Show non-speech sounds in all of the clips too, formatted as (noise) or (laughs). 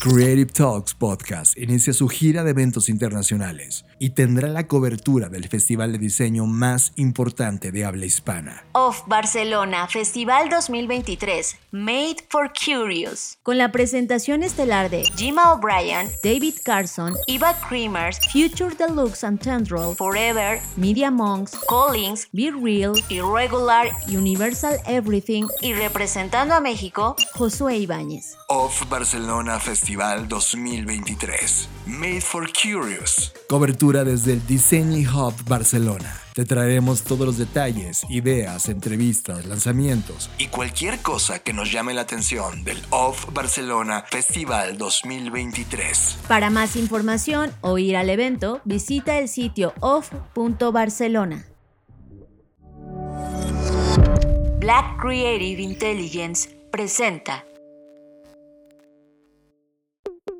Creative Talks Podcast inicia su gira de eventos internacionales y tendrá la cobertura del festival de diseño más importante de habla hispana. Of Barcelona Festival 2023, Made for Curious, con la presentación estelar de Jima O'Brien, David Carson, Eva Creamers, Future Deluxe and Tendril, Forever, Media Monks, Collins, Be Real, Irregular, Universal Everything y representando a México, Josué Ibáñez. Of Barcelona Festival 2023. Made for Curious. Cobertura desde el Design Hub Barcelona. Te traeremos todos los detalles, ideas, entrevistas, lanzamientos y cualquier cosa que nos llame la atención del Off Barcelona Festival 2023. Para más información o ir al evento, visita el sitio off.barcelona. Black Creative Intelligence presenta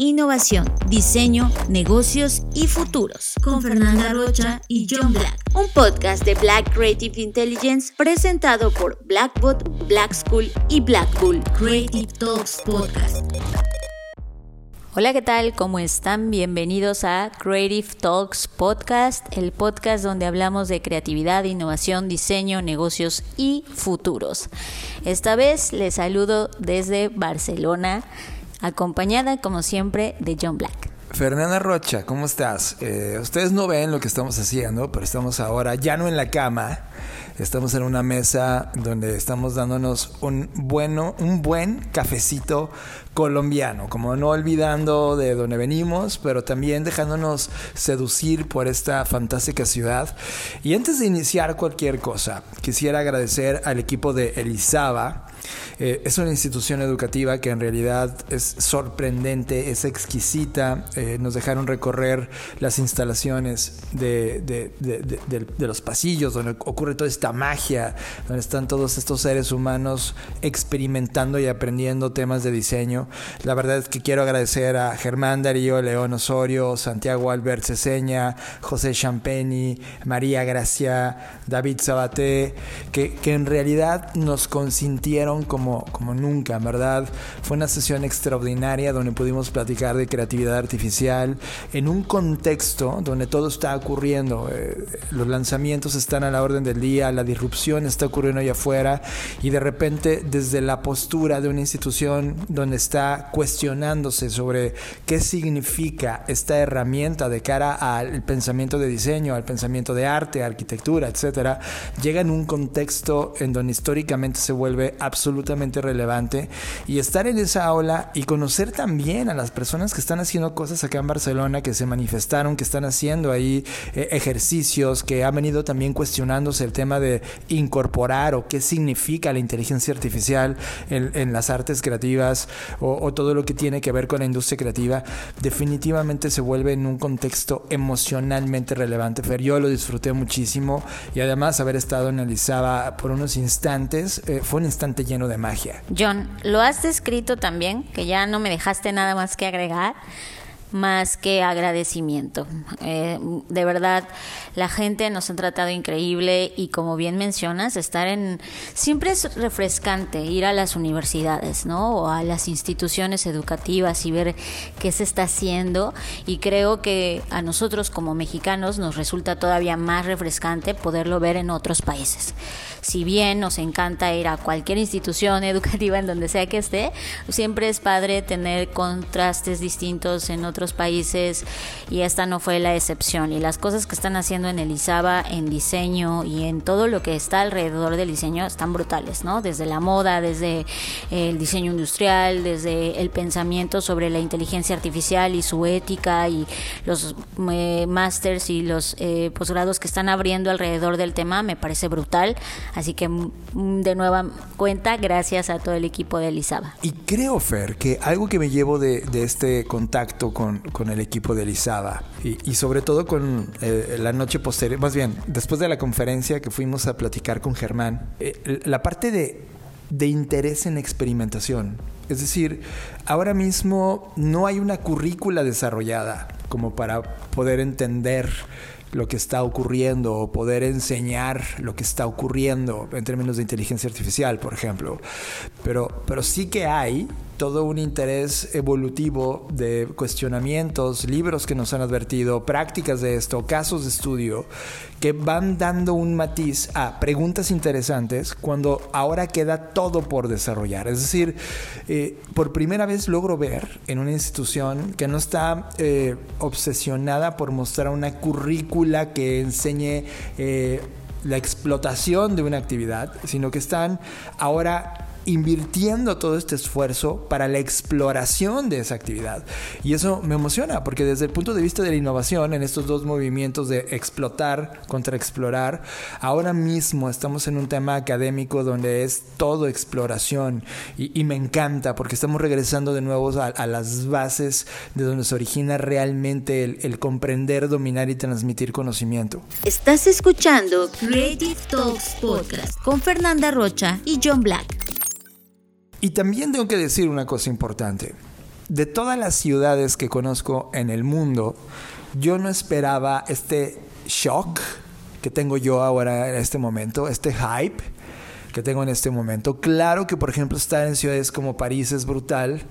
innovación, diseño, negocios y futuros. Con Fernanda Rocha y John Black. Un podcast de Black Creative Intelligence presentado por Blackbot, Black School y Blackpool. Creative Talks Podcast. Hola, ¿qué tal? ¿Cómo están? Bienvenidos a Creative Talks Podcast, el podcast donde hablamos de creatividad, innovación, diseño, negocios y futuros. Esta vez les saludo desde Barcelona, acompañada como siempre de John Black. Fernanda Rocha, ¿cómo estás? Eh, ustedes no ven lo que estamos haciendo, pero estamos ahora ya no en la cama, Estamos en una mesa donde estamos dándonos un bueno, un buen cafecito colombiano, como no olvidando de dónde venimos, pero también dejándonos seducir por esta fantástica ciudad. Y antes de iniciar cualquier cosa, quisiera agradecer al equipo de Elizaba eh, es una institución educativa que en realidad es sorprendente, es exquisita. Eh, nos dejaron recorrer las instalaciones de, de, los pasillos donde ocurre toda esta magia, donde están todos estos seres humanos experimentando y aprendiendo temas de diseño. La verdad es que quiero agradecer a Germán Darío, León Osorio, Santiago Albert Ceseña, José Champeni, María Gracia, David Sabaté, que, que en realidad nos consintieron como, como nunca, ¿verdad? Fue una sesión extraordinaria donde pudimos platicar de creatividad artificial en un contexto donde todo está ocurriendo. Eh, los lanzamientos están a la orden del día, la disrupción está ocurriendo allá afuera y de repente desde la postura de una institución donde está cuestionándose sobre qué significa esta herramienta de cara al pensamiento de diseño, al pensamiento de arte, arquitectura, etcétera, llega en un contexto en donde históricamente se vuelve absolutamente relevante y estar en esa aula y conocer también a las personas que están haciendo cosas acá en Barcelona, que se manifestaron, que están haciendo ahí eh, ejercicios, que han venido también cuestionándose el tema de incorporar o qué significa la inteligencia artificial en, las artes creativas o, todo lo que tiene que ver con la industria creativa, definitivamente se vuelve en un contexto emocionalmente relevante. Fer, yo lo disfruté muchísimo y además haber estado en Elizaba por unos instantes eh, fue un instante lleno de magia. John, lo has descrito también, que ya no me dejaste nada más que agregar más que agradecimiento. Eh, de verdad, la gente nos ha tratado increíble y como bien mencionas, estar en... Siempre es refrescante ir a las universidades, ¿no? O a las instituciones educativas y ver qué se está haciendo y creo que a nosotros como mexicanos nos resulta todavía más refrescante poderlo ver en otros países. Si bien nos encanta ir a cualquier institución (laughs) educativa en donde sea que esté, siempre es padre tener contrastes distintos en otros países y esta no fue la excepción. Y las cosas que están haciendo en Elizaba, en diseño y en todo lo que está alrededor del diseño están brutales, ¿no? Desde la moda, desde el diseño industrial, desde el pensamiento sobre la inteligencia artificial y su ética y los eh, másters y los eh, posgrados que están abriendo alrededor del tema, me parece brutal. Así que mm, de nueva cuenta, gracias a todo el equipo de Elizaba. Y creo, Fer, que algo que me llevo de, de este contacto con con, el equipo de Elizaba y, sobre todo con eh, la noche posterior, más bien, después de la conferencia que fuimos a platicar con Germán, eh, la parte de de interés en experimentación. Es decir, ahora mismo no hay una currícula desarrollada como para poder entender lo que está ocurriendo o poder enseñar lo que está ocurriendo en términos de inteligencia artificial, por ejemplo. Pero, pero sí que hay todo un interés evolutivo de cuestionamientos, libros que nos han advertido, prácticas de esto, casos de estudio, que van dando un matiz a preguntas interesantes cuando ahora queda todo por desarrollar. Es decir, eh, por primera vez logro ver en una institución que no está eh, obsesionada por mostrar una currícula que enseñe... Eh, la explotación de una actividad, sino que están ahora invirtiendo todo este esfuerzo para la exploración de esa actividad. Y eso me emociona, porque desde el punto de vista de la innovación, en estos dos movimientos de explotar contra explorar, ahora mismo estamos en un tema académico donde es todo exploración y, me encanta, porque estamos regresando de nuevo a, las bases de donde se origina realmente el, el comprender, dominar y transmitir conocimiento. Estás escuchando Creative Talks Podcast con Fernanda Rocha y John Black. Y también tengo que decir una cosa importante. De todas las ciudades que conozco en el mundo, yo no esperaba este shock que tengo yo ahora en este momento, este hype que tengo en este momento. Claro que, por ejemplo, estar en ciudades como París es brutal.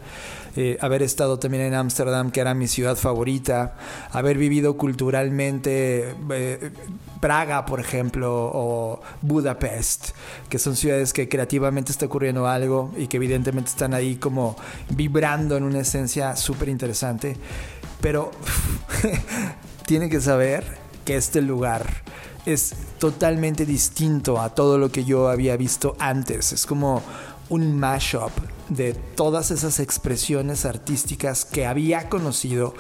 Eh, haber estado también en Ámsterdam, que era mi ciudad favorita, haber vivido culturalmente eh, Praga, por ejemplo, o Budapest, que son ciudades que creativamente está ocurriendo algo y que evidentemente están ahí como vibrando en una esencia súper interesante. Pero (laughs) tiene que saber que este lugar es totalmente distinto a todo lo que yo había visto antes. Es como un mashup de todas esas expresiones artísticas que había conocido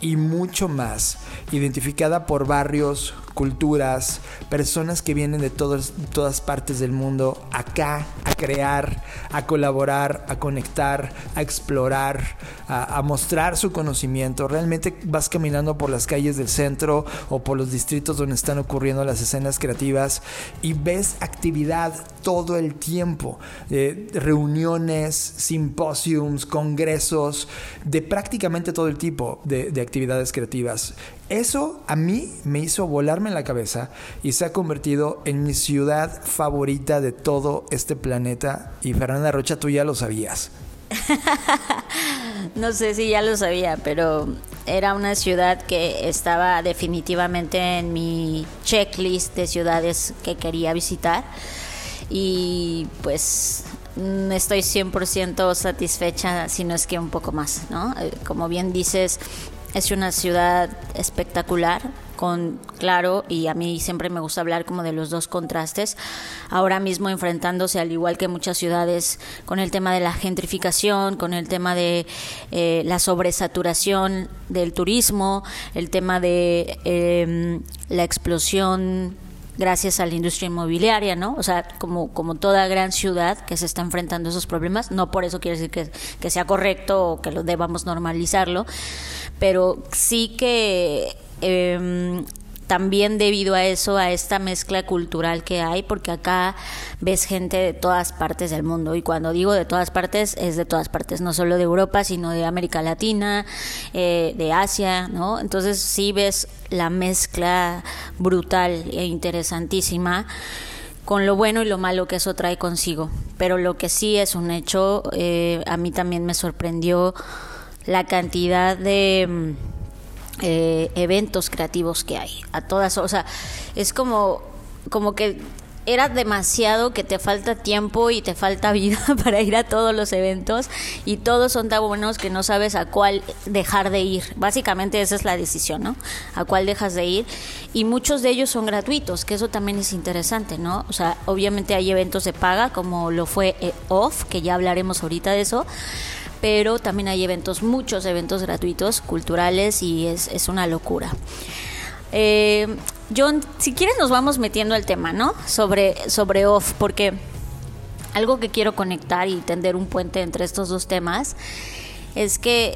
y mucho más, identificada por barrios, culturas, personas que vienen de todas, partes del mundo acá a crear, a colaborar, a conectar, a explorar, a, mostrar su conocimiento. Realmente vas caminando por las calles del centro o por los distritos donde están ocurriendo las escenas creativas y ves actividad todo el tiempo, eh, reuniones, simposiums, congresos, de prácticamente todo el tipo de actividades creativas. Eso a mí me hizo volarme en la cabeza y se ha convertido en mi ciudad favorita de todo este planeta. Y Fernanda Rocha, tú ya lo sabías. (laughs) no sé si ya lo sabía, pero era una ciudad que estaba definitivamente en mi checklist de ciudades que quería visitar. Y pues mm, estoy 100% satisfecha, si no es que un poco más, ¿no? Eh, como bien dices, es una ciudad espectacular, con claro, y a mí siempre me gusta hablar como de los dos contrastes, ahora mismo enfrentándose al igual que muchas ciudades con el tema de la gentrificación, con el tema de eh, la sobresaturación del turismo, el tema de em, la explosión gracias a la industria inmobiliaria, ¿no? O sea, como, como toda gran ciudad que se está enfrentando a esos problemas, no por eso quiere decir que, que sea correcto o que lo debamos normalizarlo, pero sí que eh, también debido a eso, a esta mezcla cultural que hay, porque acá ves gente de todas partes del mundo. Y cuando digo de todas partes, es de todas partes, no solo de Europa, sino de América Latina, eh, de Asia, ¿no? Entonces sí ves la mezcla brutal e interesantísima con lo bueno y lo malo que eso trae consigo. Pero lo que sí es un hecho, eh, a mí también me sorprendió la cantidad de mm, eh, eventos creativos que hay. A todas, o sea, es como, como que era demasiado que te falta tiempo y te falta (laughs) vida para ir a todos los eventos y todos son tan buenos que no sabes a cuál dejar de ir. Básicamente esa es la decisión, ¿no? A cuál dejas de ir y muchos de ellos son gratuitos, que eso también es interesante, ¿no? O sea, obviamente hay eventos de paga como lo fue eh, Off, que ya hablaremos ahorita de eso pero también hay eventos, muchos eventos gratuitos, culturales y es, es una locura. Eh, John, si quieres nos vamos metiendo al tema, ¿no? Sobre, sobre off, porque algo que quiero conectar y tender un puente entre estos dos temas es que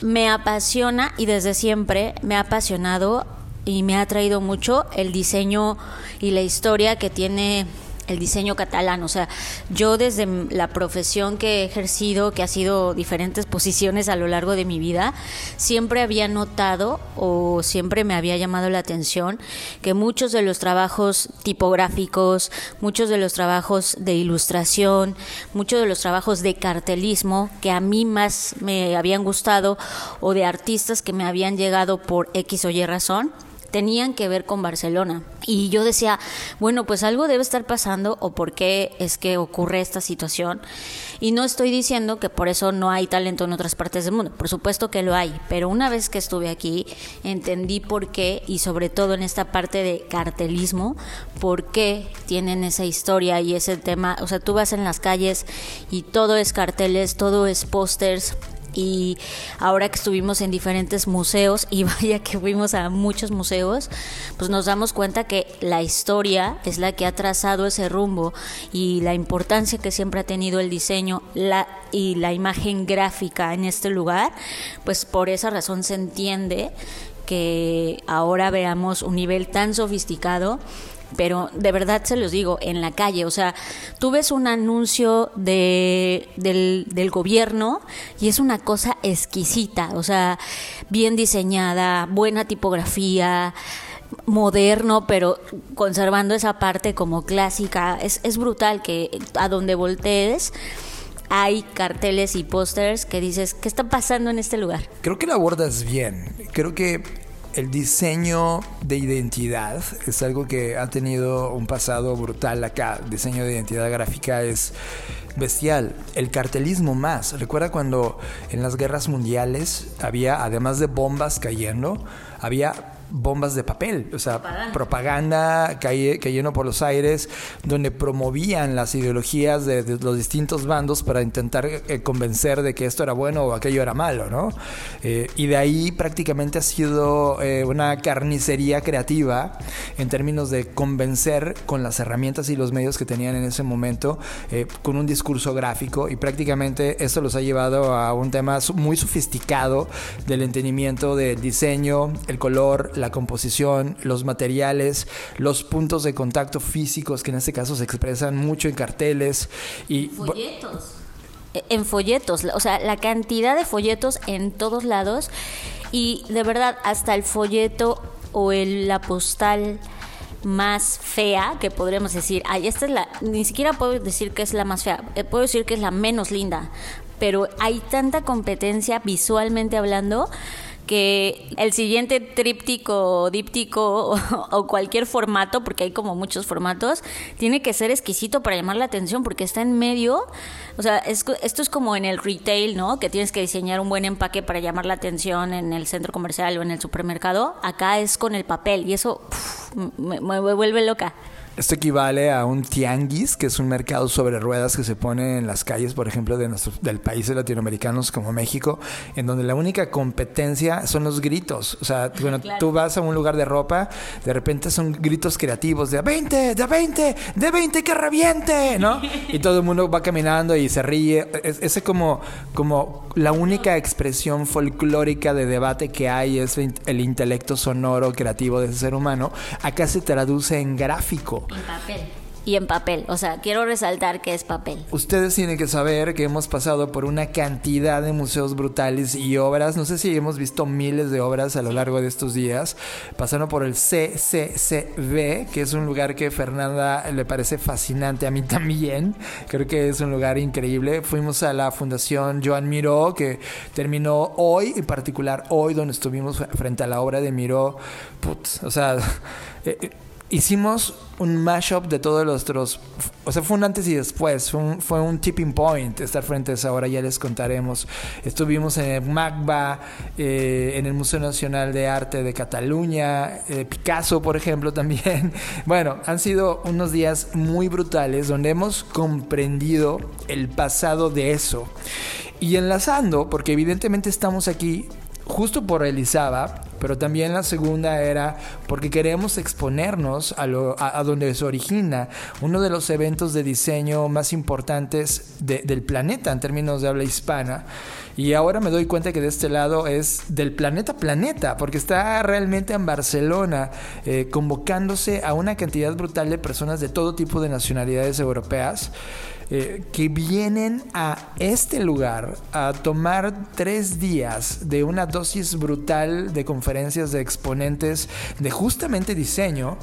me apasiona y desde siempre me ha apasionado y me ha traído mucho el diseño y la historia que tiene el diseño catalán. O sea, yo desde la profesión que he ejercido, que ha sido diferentes posiciones a lo largo de mi vida, siempre había notado o siempre me había llamado la atención que muchos de los trabajos tipográficos, muchos de los trabajos de ilustración, muchos de los trabajos de cartelismo que a mí más me habían gustado o de artistas que me habían llegado por X o Y razón, tenían que ver con Barcelona. Y yo decía, bueno, pues algo debe estar pasando o por qué es que ocurre esta situación. Y no estoy diciendo que por eso no hay talento en otras partes del mundo, por supuesto que lo hay, pero una vez que estuve aquí entendí por qué y sobre todo en esta parte de cartelismo, por qué tienen esa historia y ese tema. O sea, tú vas en las calles y todo es carteles, todo es pósters y ahora que estuvimos en diferentes museos y (laughs) vaya que fuimos a muchos museos, pues nos damos cuenta que la historia es la que ha trazado ese rumbo y la importancia que siempre ha tenido el diseño y la imagen gráfica en este lugar, pues por esa razón se entiende que ahora veamos un nivel tan sofisticado pero de verdad se los digo, en la calle, o sea, tú ves un anuncio de, del, del gobierno y es una cosa exquisita, o sea, bien diseñada, buena tipografía, moderno, pero conservando esa parte como clásica. Es, es brutal que a donde voltees hay carteles y pósters que dices, ¿qué está pasando en este lugar? Creo que lo abordas bien. Creo que el diseño de identidad es algo que ha tenido un pasado brutal acá. Diseño de identidad gráfica es bestial. El cartelismo más. Recuerda cuando en las guerras mundiales había, además de bombas cayendo, había bombas de papel, o sea, propaganda, cayendo por los aires, donde promovían las ideologías de, los distintos bandos para intentar eh, convencer de que esto era bueno o aquello era malo, ¿no? Eh, y de ahí prácticamente ha sido eh, una carnicería creativa en términos de convencer con las herramientas y los medios que tenían en ese momento, con un discurso gráfico, y prácticamente esto los ha llevado a un tema muy sofisticado del entendimiento del diseño, el color, la composición, los materiales, los puntos de contacto físicos que en este caso se expresan mucho en carteles y folletos. E, en folletos, o sea, la cantidad de folletos en todos lados y de verdad hasta el folleto o el, la postal más fea que podríamos decir, ay, esta es la, ni siquiera puedo decir que es la más fea, eh, puedo decir que es la menos linda, pero hay tanta competencia visualmente hablando que el siguiente tríptico díptico (laughs) o, cualquier formato, porque hay como muchos formatos, tiene que ser exquisito para llamar la atención porque está en medio. O sea, esto es como en el retail, ¿no? Que tienes que diseñar un buen empaque para llamar la atención en el centro comercial o en el supermercado. Acá es con el papel y eso me vuelve loca. Esto equivale a un tianguis, que es un mercado sobre ruedas que se pone en las calles, por ejemplo, de nuestro, del países latinoamericanos como México, en donde la única competencia son los gritos. O sea, cuando tú vas a un lugar de ropa, de repente son gritos creativos de a 20, de a 20, de 20 que reviente, ¿no? Y todo el mundo va caminando y se ríe. Es, es como, como la única expresión folclórica de debate que hay es el intelecto sonoro creativo de ese ser humano. Acá se traduce en gráfico. En papel. Y en papel, o sea, quiero resaltar que es papel. Ustedes tienen que saber que hemos pasado por una cantidad de museos brutales y obras, no sé si hemos visto miles de obras a lo largo de estos días, pasando por el CCCB, que es un lugar que Fernanda le parece fascinante, a mí (laughs) también, creo que es un lugar increíble. Fuimos a la Fundación Joan Miró, que terminó hoy, en particular hoy, donde estuvimos frente a la obra de Miró, putz, o sea... (laughs) Hicimos un mashup de todos los otros. O sea, fue un antes y después. Fue un, tipping point estar frente a esa hora. Ya les contaremos. Estuvimos en el MACBA, eh, en el Museo Nacional de Arte de Cataluña, eh, Picasso, por ejemplo, (laughs) también. Bueno, han sido unos días muy brutales donde hemos comprendido el pasado de eso. Y enlazando, porque evidentemente estamos aquí justo por Elizaba, pero también la segunda era porque queremos exponernos a, donde se origina uno de los eventos de diseño más importantes del planeta en términos de habla hispana. Y ahora me doy cuenta que de este lado es del planeta planeta, porque está realmente en Barcelona eh, convocándose a una cantidad brutal de personas de todo tipo de nacionalidades europeas. Eh, que vienen a este lugar a tomar tres días de una dosis brutal de conferencias de exponentes de justamente diseño,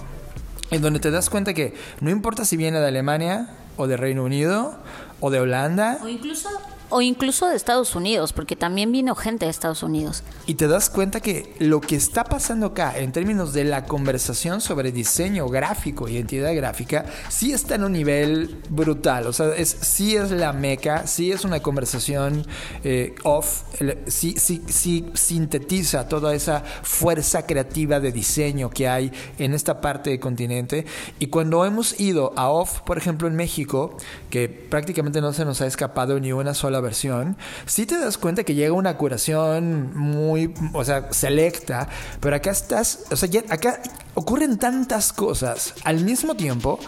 en donde te das cuenta que no importa si viene de Alemania o de Reino Unido o de Holanda. O incluso o incluso de Estados Unidos, porque también vino gente de Estados Unidos. Y te das cuenta que lo que está pasando acá en términos de la conversación sobre diseño gráfico, identidad gráfica, sí está en un nivel brutal. O sea, es, sí es la meca, sí es una conversación eh, off, sí, sí, sí sintetiza toda esa fuerza creativa de diseño que hay en esta parte del continente. Y cuando hemos ido a off, por ejemplo, en México, que prácticamente no se nos ha escapado ni una sola versión, si te das cuenta que llega una curación muy, o sea, selecta, pero acá estás, o sea, acá ocurren tantas cosas al mismo tiempo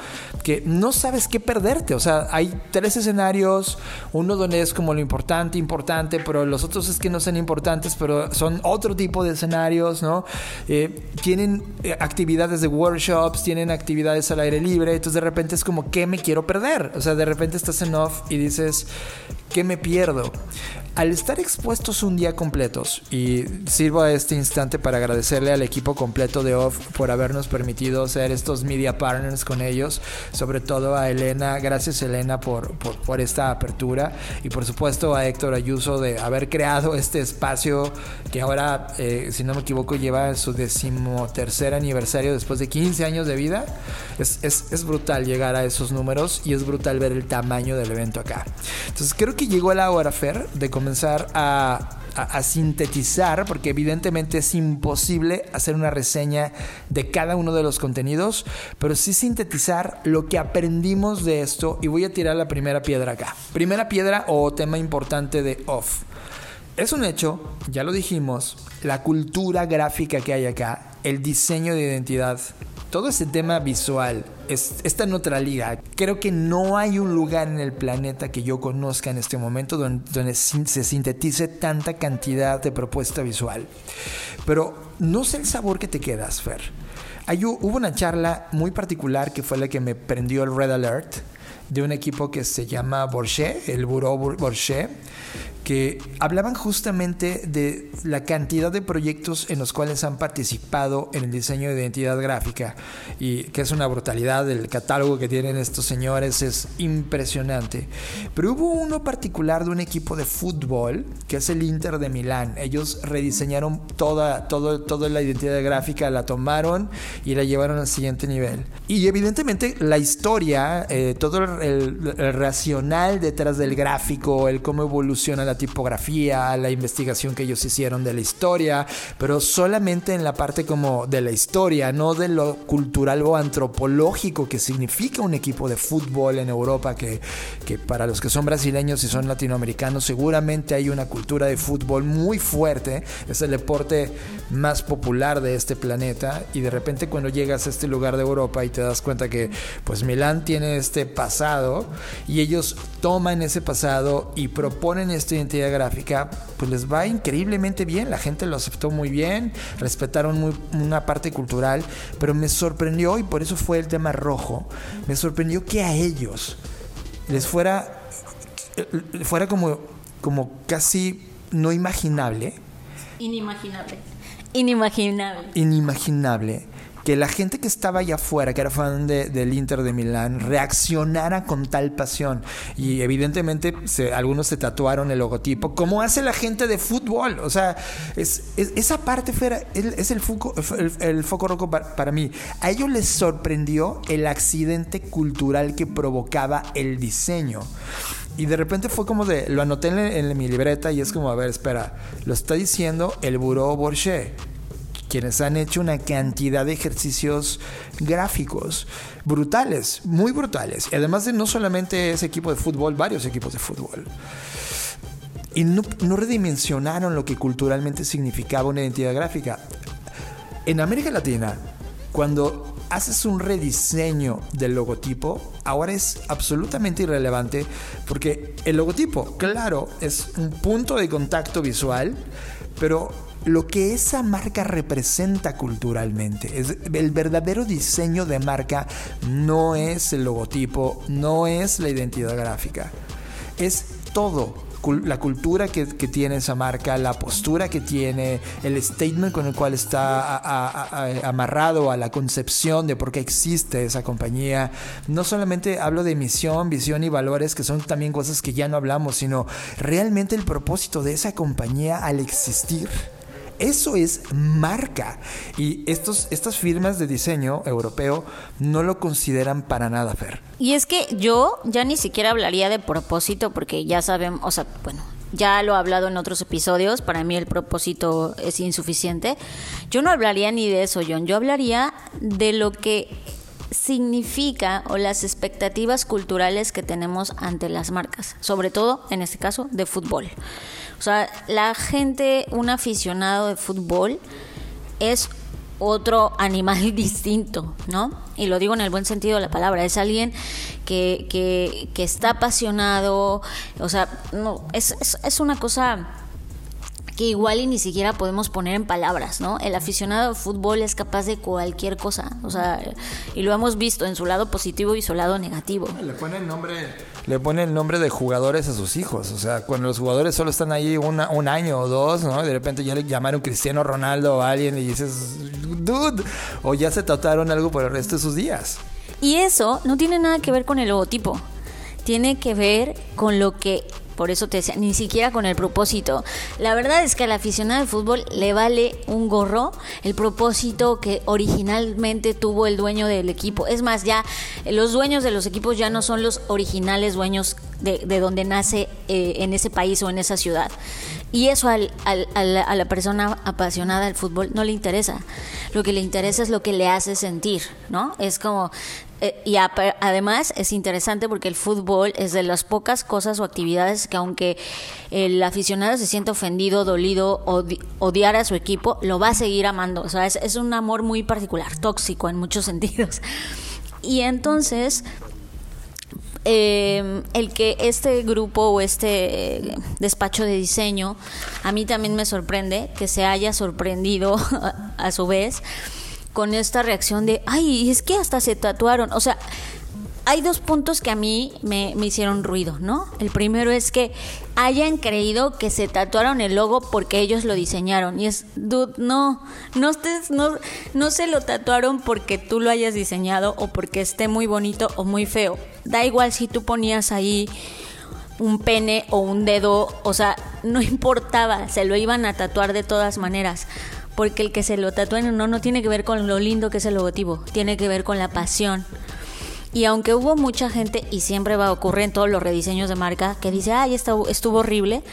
que no sabes qué perderte. O sea, hay tres escenarios, uno donde es como lo importante, importante, pero los otros es que no son importantes, pero son otro tipo de escenarios, ¿no? Eh, tienen eh, actividades de workshops, tienen actividades al aire libre, entonces de repente es como, ¿qué me quiero perder? O sea, de repente estás en off y dices, ¿qué me pierdo? Al estar expuestos un día completos, y sirvo a este instante para agradecerle al equipo completo de OFF por habernos permitido ser estos media partners con ellos, sobre todo a Elena, gracias Elena por, por, esta apertura, y por supuesto a Héctor Ayuso de haber creado este espacio que ahora, eh, si no me equivoco, lleva su decimotercer aniversario después de 15 años de vida. Es, es, es brutal llegar a esos números y es brutal ver el tamaño del evento acá. Entonces creo que llegó la hora, Fer, de comenzar a, sintetizar, porque evidentemente es imposible hacer una reseña de cada uno de los contenidos, pero sí sintetizar lo que aprendimos de esto y voy a tirar la primera piedra acá. Primera piedra o tema importante de off. Es un hecho, ya lo dijimos, la cultura gráfica que hay acá, el diseño de identidad todo ese tema visual, es, esta neutralidad, creo que no hay un lugar en el planeta que yo conozca en este momento donde, se sintetice tanta cantidad de propuesta visual. Pero no sé el sabor que te quedas, Fer. Hay, hubo una charla muy particular que fue la que me prendió el Red Alert de un equipo que se llama Borchet, el Bureau Borchet, que hablaban justamente de la cantidad de proyectos en los cuales han participado en el diseño de identidad gráfica y que es una brutalidad, el catálogo que tienen estos señores es impresionante. Pero hubo uno particular de un equipo de fútbol que es el Inter de Milán. Ellos rediseñaron toda, todo, toda la identidad gráfica, la tomaron y la llevaron al siguiente nivel. Y evidentemente la historia, eh, todo el, el racional detrás del gráfico, el cómo evoluciona la tipografía, la investigación que ellos hicieron de la historia, pero solamente en la parte como de la historia, no de lo cultural o antropológico que significa un equipo de fútbol en Europa, que, que para los que son brasileños y son latinoamericanos seguramente hay una cultura de fútbol muy fuerte, es el deporte más popular de este planeta y de repente cuando llegas a este lugar de Europa y te das cuenta que pues Milán tiene este pasado y ellos toman ese pasado y proponen esta identidad gráfica, pues les va increíblemente bien, la gente lo aceptó muy bien, respetaron muy, una parte cultural, pero me sorprendió y por eso fue el tema rojo, me sorprendió que a ellos les fuera, fuera como, como casi no imaginable. Inimaginable. Inimaginable. Inimaginable que la gente que estaba allá afuera, que era fan del Inter de Milán, reaccionara con tal pasión. Y evidentemente algunos se tatuaron el logotipo, como hace la gente de fútbol. O sea, es, esa parte fuera, es el foco, el, rojo para, mí. A ellos les sorprendió el accidente cultural que provocaba el diseño. Y de repente fue como de, lo anoté en, mi libreta y es como, a ver, espera, lo está diciendo el Bureau Borchet quienes han hecho una cantidad de ejercicios gráficos brutales, muy brutales. Y además de no solamente ese equipo de fútbol, varios equipos de fútbol. Y no, redimensionaron lo que culturalmente significaba una identidad gráfica. En América Latina, cuando haces un rediseño del logotipo, ahora es absolutamente irrelevante porque el logotipo, claro, es un punto de contacto visual, pero lo que esa marca representa culturalmente. Es el verdadero diseño de marca no es el logotipo, no es la identidad gráfica. Es todo la cultura que, tiene esa marca, la postura que tiene, el statement con el cual está amarrado a la concepción de por qué existe esa compañía. No solamente hablo de misión, visión y valores, que son también cosas que ya no hablamos, sino realmente el propósito de esa compañía al existir. Eso es marca. Y estos, estas firmas de diseño europeo no lo consideran para nada, Fer. Y es que yo ya ni siquiera hablaría de propósito porque ya sabemos, o sea, bueno, ya lo he hablado en otros episodios, para mí el propósito es insuficiente. Yo no hablaría ni de eso, John, yo hablaría de lo que significa o las expectativas culturales que tenemos ante las marcas, sobre todo en este caso de fútbol. O sea, la gente, un aficionado de fútbol es otro animal (laughs) distinto, ¿no? Y lo digo en el buen sentido de la palabra, es alguien que, que, está apasionado, o sea, no, es, es, es una cosa que igual y ni siquiera podemos poner en palabras, ¿no? El aficionado de fútbol es capaz de cualquier cosa, o sea, y lo hemos visto en su lado positivo y su lado negativo. Le pone el nombre, le pone el nombre de jugadores a sus hijos, o sea, cuando los jugadores solo están ahí un año o dos, ¿no? De repente ya le llamaron Cristiano Ronaldo o alguien y dices, dude, o ya se trataron algo por el resto de sus días. Y eso no tiene nada que ver con el logotipo, tiene que ver con lo que por eso te decía, ni siquiera con el propósito. La verdad es que al aficionado al fútbol le vale un gorro el propósito que originalmente tuvo el dueño del equipo. Es más, ya los dueños de los equipos ya no son los originales dueños de, donde nace eh, en ese país o en esa ciudad. Y eso al, a la persona apasionada del fútbol no le interesa. Lo que le interesa es lo que le hace sentir, ¿no? Es como, eh, y además es interesante porque el fútbol es de las pocas cosas o actividades que aunque el aficionado se sienta ofendido, dolido, o odiar a su equipo, lo va a seguir amando. O sea, es, un amor muy particular, tóxico en muchos (laughs) sentidos. Y entonces, eh, el que este grupo o este despacho de diseño, a mí también me sorprende que se haya sorprendido (laughs) a su vez con esta reacción de, ay, es que hasta se tatuaron. O sea, hay dos puntos que a mí me, hicieron ruido, ¿no? El primero es que hayan creído que se tatuaron el logo porque ellos lo diseñaron. Y es, dude, no, no, no, no se lo tatuaron porque tú lo hayas diseñado o porque esté muy bonito o muy feo. Da igual si tú ponías ahí un pene o un dedo, o sea, no (laughs) importaba, se lo iban a tatuar de todas maneras porque el que se lo tatúen no, no tiene que ver con lo lindo que es el logotipo, tiene que ver con la pasión. Y aunque hubo mucha gente, y siempre va a ocurrir en todos los rediseños de marca, que dice, ay, estuvo, estuvo horrible,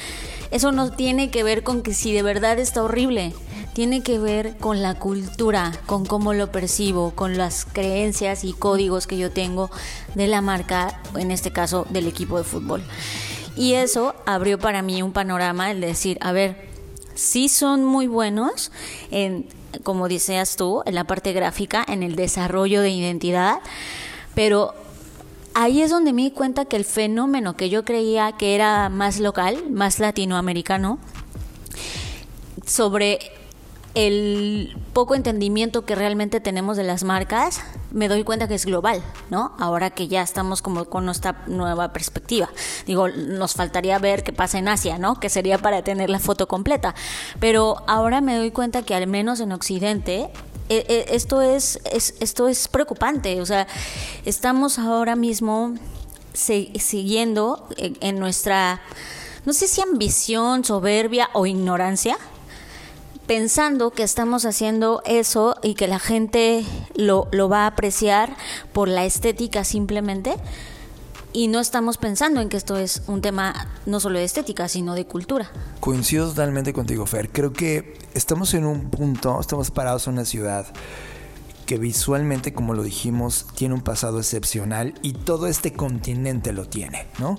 eso no tiene que ver con que si de verdad está horrible, tiene que ver con la cultura, con cómo lo percibo, con las creencias y códigos que yo tengo de la marca, en este caso del equipo de fútbol. Y eso abrió para mí un panorama, el decir, a ver, sí son muy buenos en, como decías tú, en la parte gráfica, en el desarrollo de identidad, pero ahí es donde me di cuenta que el fenómeno que yo creía que era más local, más latinoamericano, sobre el poco entendimiento que realmente tenemos de las marcas, me doy cuenta que es global, ¿no? Ahora que ya estamos como con nuestra nueva perspectiva. Digo, nos faltaría ver qué pasa en Asia, ¿no? Que sería para tener la foto completa. Pero ahora me doy cuenta que al menos en Occidente e, e, esto es, esto es preocupante. O sea, estamos ahora mismo siguiendo en nuestra, no sé si ambición, soberbia o ignorancia, pensando que estamos haciendo eso y que la gente lo, lo va a apreciar por la estética simplemente y no estamos pensando en que esto es un tema no solo de estética, sino de cultura. Coincido totalmente contigo, Fer. Creo que estamos en un punto, estamos parados en una ciudad que visualmente, como lo dijimos, tiene un pasado excepcional y todo este continente lo tiene, ¿no?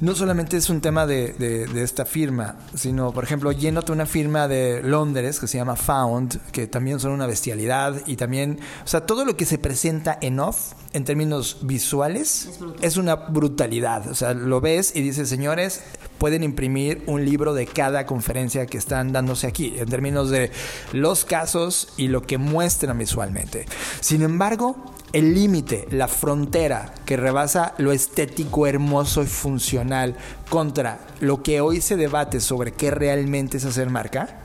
No solamente es un tema de, de, esta firma, sino, por ejemplo, yéndote una firma de Londres que se llama Found, que también son una bestialidad, y también, o sea, todo lo que se presenta en off, en términos visuales, es, una brutalidad. O sea, lo ves y dices, señores, pueden imprimir un libro de cada conferencia que están dándose aquí, en términos de los casos y lo que muestran visualmente. Sin embargo, el límite, la frontera que rebasa lo estético, hermoso y funcional contra lo que hoy se debate sobre qué realmente es hacer marca,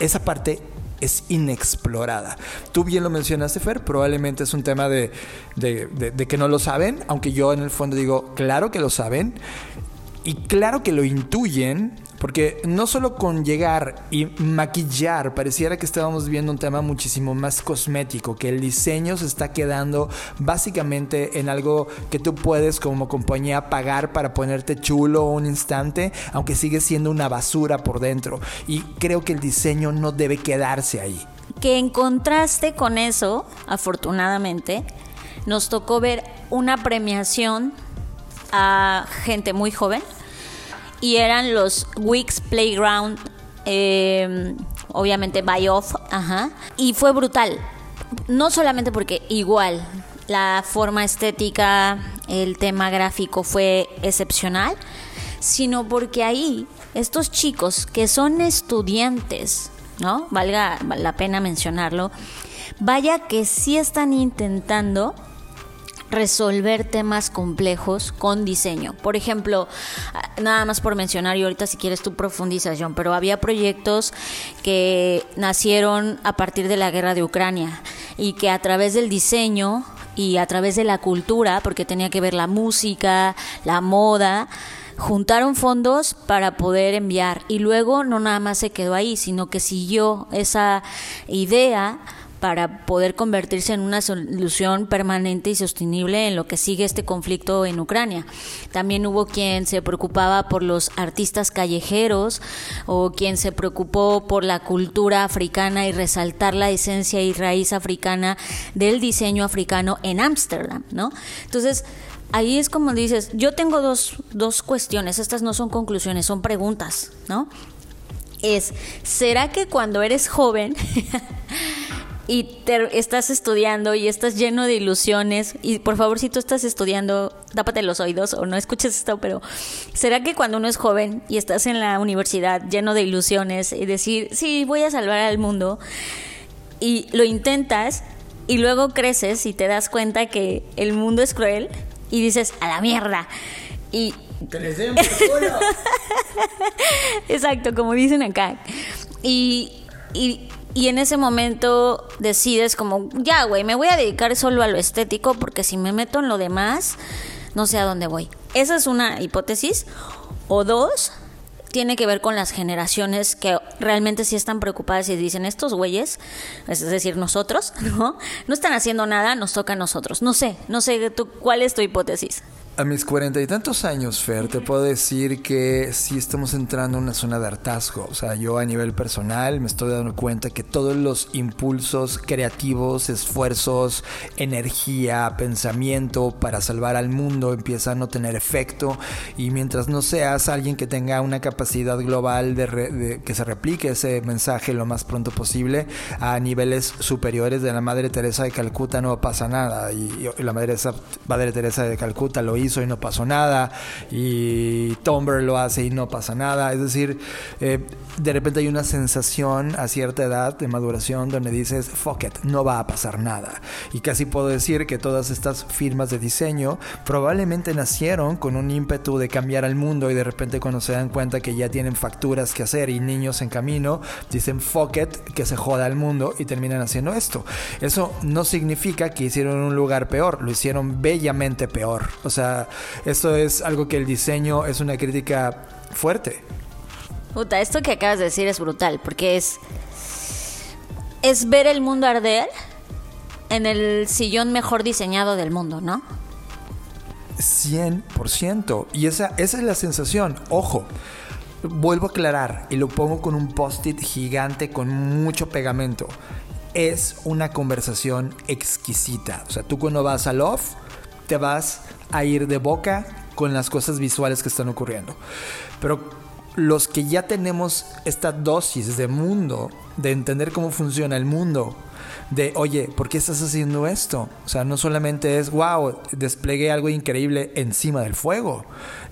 esa parte es inexplorada. Tú bien lo mencionaste, Fer, probablemente es un tema de, de, que no lo saben, aunque yo en el fondo digo, claro que lo saben, y claro que lo intuyen, porque no solo con llegar y maquillar, pareciera que estábamos viendo un tema muchísimo más cosmético, que el diseño se está quedando básicamente en algo que tú puedes como compañía pagar para ponerte chulo un instante, aunque sigue siendo una basura por dentro. Y creo que el diseño no debe quedarse ahí. Que en contraste con eso, afortunadamente, nos tocó ver una premiación a gente muy joven y eran los Weeks Playground, em, obviamente by off, ajá, y fue brutal. No solamente porque igual la forma estética, el tema gráfico fue excepcional, sino porque ahí estos chicos que son estudiantes, ¿no? Valga la pena mencionarlo, vaya que sí están intentando resolver temas complejos con diseño. Por ejemplo, nada más por mencionar, y ahorita si quieres tu profundización, pero había proyectos que nacieron a partir de la guerra de Ucrania y que a través del diseño y a través de la cultura, porque tenía que ver la música, la moda, juntaron fondos para poder enviar y luego no nada más se quedó ahí, sino que siguió esa idea para poder convertirse en una solución permanente y sostenible en lo que sigue este conflicto en Ucrania. También hubo quien se preocupaba por los artistas callejeros o quien se preocupó por la cultura africana y resaltar la esencia y raíz africana del diseño africano en Ámsterdam, ¿no? Entonces, ahí es como dices, yo tengo dos, dos cuestiones, estas no son conclusiones, son preguntas, ¿no? Es, ¿será que cuando eres joven (laughs) y te estás estudiando y estás lleno de ilusiones y por favor si tú estás estudiando tápate los oídos o no escuches esto pero será que cuando uno es joven y estás en la universidad lleno de ilusiones y decir sí voy a salvar al mundo y lo intentas y luego creces y te das cuenta que el mundo es cruel y dices a la mierda y que les den (laughs) Exacto, como dicen acá. Y, y y en ese momento decides como, ya, güey, me voy a dedicar solo a lo estético porque si me meto en lo demás, no sé a dónde voy. Esa es una hipótesis. O dos, tiene que ver con las generaciones que realmente sí están preocupadas y dicen, estos güeyes, es decir, nosotros, (laughs) ¿no? No están haciendo nada, nos toca a nosotros. No sé, no sé, tú, ¿cuál es tu hipótesis? A mis cuarenta y tantos años, Fer, te puedo decir que sí estamos entrando en una zona de hartazgo. O sea, yo a nivel personal me estoy dando cuenta que todos los impulsos creativos, esfuerzos, energía, pensamiento para salvar al mundo empiezan a no tener efecto. Y mientras no seas alguien que tenga una capacidad global de, que se replique ese mensaje lo más pronto posible a niveles superiores de la Madre Teresa de Calcuta no pasa nada. Y, la Madre, Madre Teresa de Calcuta lo hizo y no pasó nada, y Tomber lo hace y no pasa nada. Es decir, eh, de repente hay una sensación a cierta edad de maduración donde dices, fuck it, no va a pasar nada. Y casi puedo decir que todas estas firmas de diseño probablemente nacieron con un ímpetu de cambiar al mundo y de repente cuando se dan cuenta que ya tienen facturas que hacer y niños en camino, dicen fuck it, que se joda al mundo y terminan haciendo esto. Eso no significa que hicieron un lugar peor, lo hicieron bellamente peor. O sea, esto es algo que el diseño es una crítica fuerte. Puta, esto que acabas de decir es brutal, porque es. Es ver el mundo arder en el sillón mejor diseñado del mundo, ¿no? 100%. Y esa, esa es la sensación. Ojo, vuelvo a aclarar y lo pongo con un post-it gigante con mucho pegamento. Es una conversación exquisita. O sea, tú cuando vas a Love, te vas a ir de boca con las cosas visuales que están ocurriendo. Pero los que ya tenemos esta dosis de mundo, de entender cómo funciona el mundo, de, oye, ¿por qué estás haciendo esto? O sea, no solamente es, wow, desplegué algo increíble encima del fuego,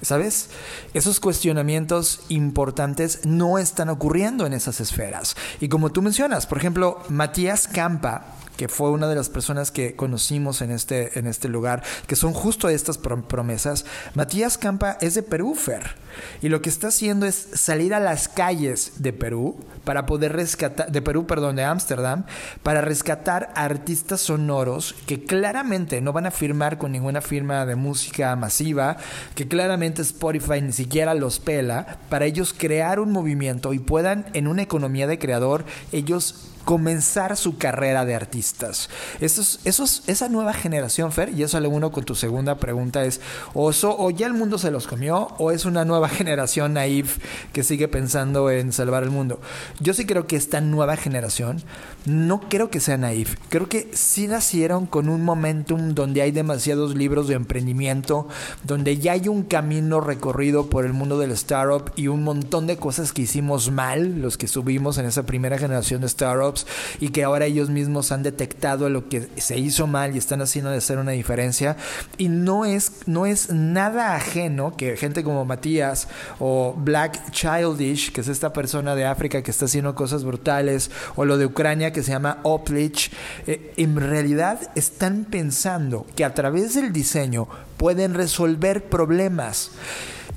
¿sabes? Esos cuestionamientos importantes no están ocurriendo en esas esferas. Y como tú mencionas, por ejemplo, Matías Campa, que fue una de las personas que conocimos en este, en este lugar, que son justo estas promesas. Matías Campa es de Perú, Fer. Y lo que está haciendo es salir a las calles de Perú para poder rescatar, de Perú, perdón, de Ámsterdam, para rescatar artistas sonoros que claramente no van a firmar con ninguna firma de música masiva, que claramente Spotify ni siquiera los pela, para ellos crear un movimiento y puedan en una economía de creador ellos comenzar su carrera de artistas. Esos, esos, esa nueva generación, Fer, y eso le uno con tu segunda pregunta, es o, o ya el mundo se los comió o es una nueva (laughs) generación naive que sigue pensando en salvar el mundo. Yo sí creo que esta nueva generación no creo que sea naive. Creo que sí nacieron con un momentum donde hay demasiados libros de emprendimiento, donde ya hay un camino recorrido por el mundo del startup y un montón de cosas que hicimos mal, los que subimos en esa primera generación de startups, y que ahora ellos mismos han detectado lo que se hizo mal y están haciendo de hacer una diferencia. Y no es, no es nada ajeno que gente como Matías o Black Childish, que es esta persona de África que está haciendo cosas brutales, o lo de Ucrania, que se llama Oplich, eh, en realidad están pensando que a través del diseño pueden resolver problemas.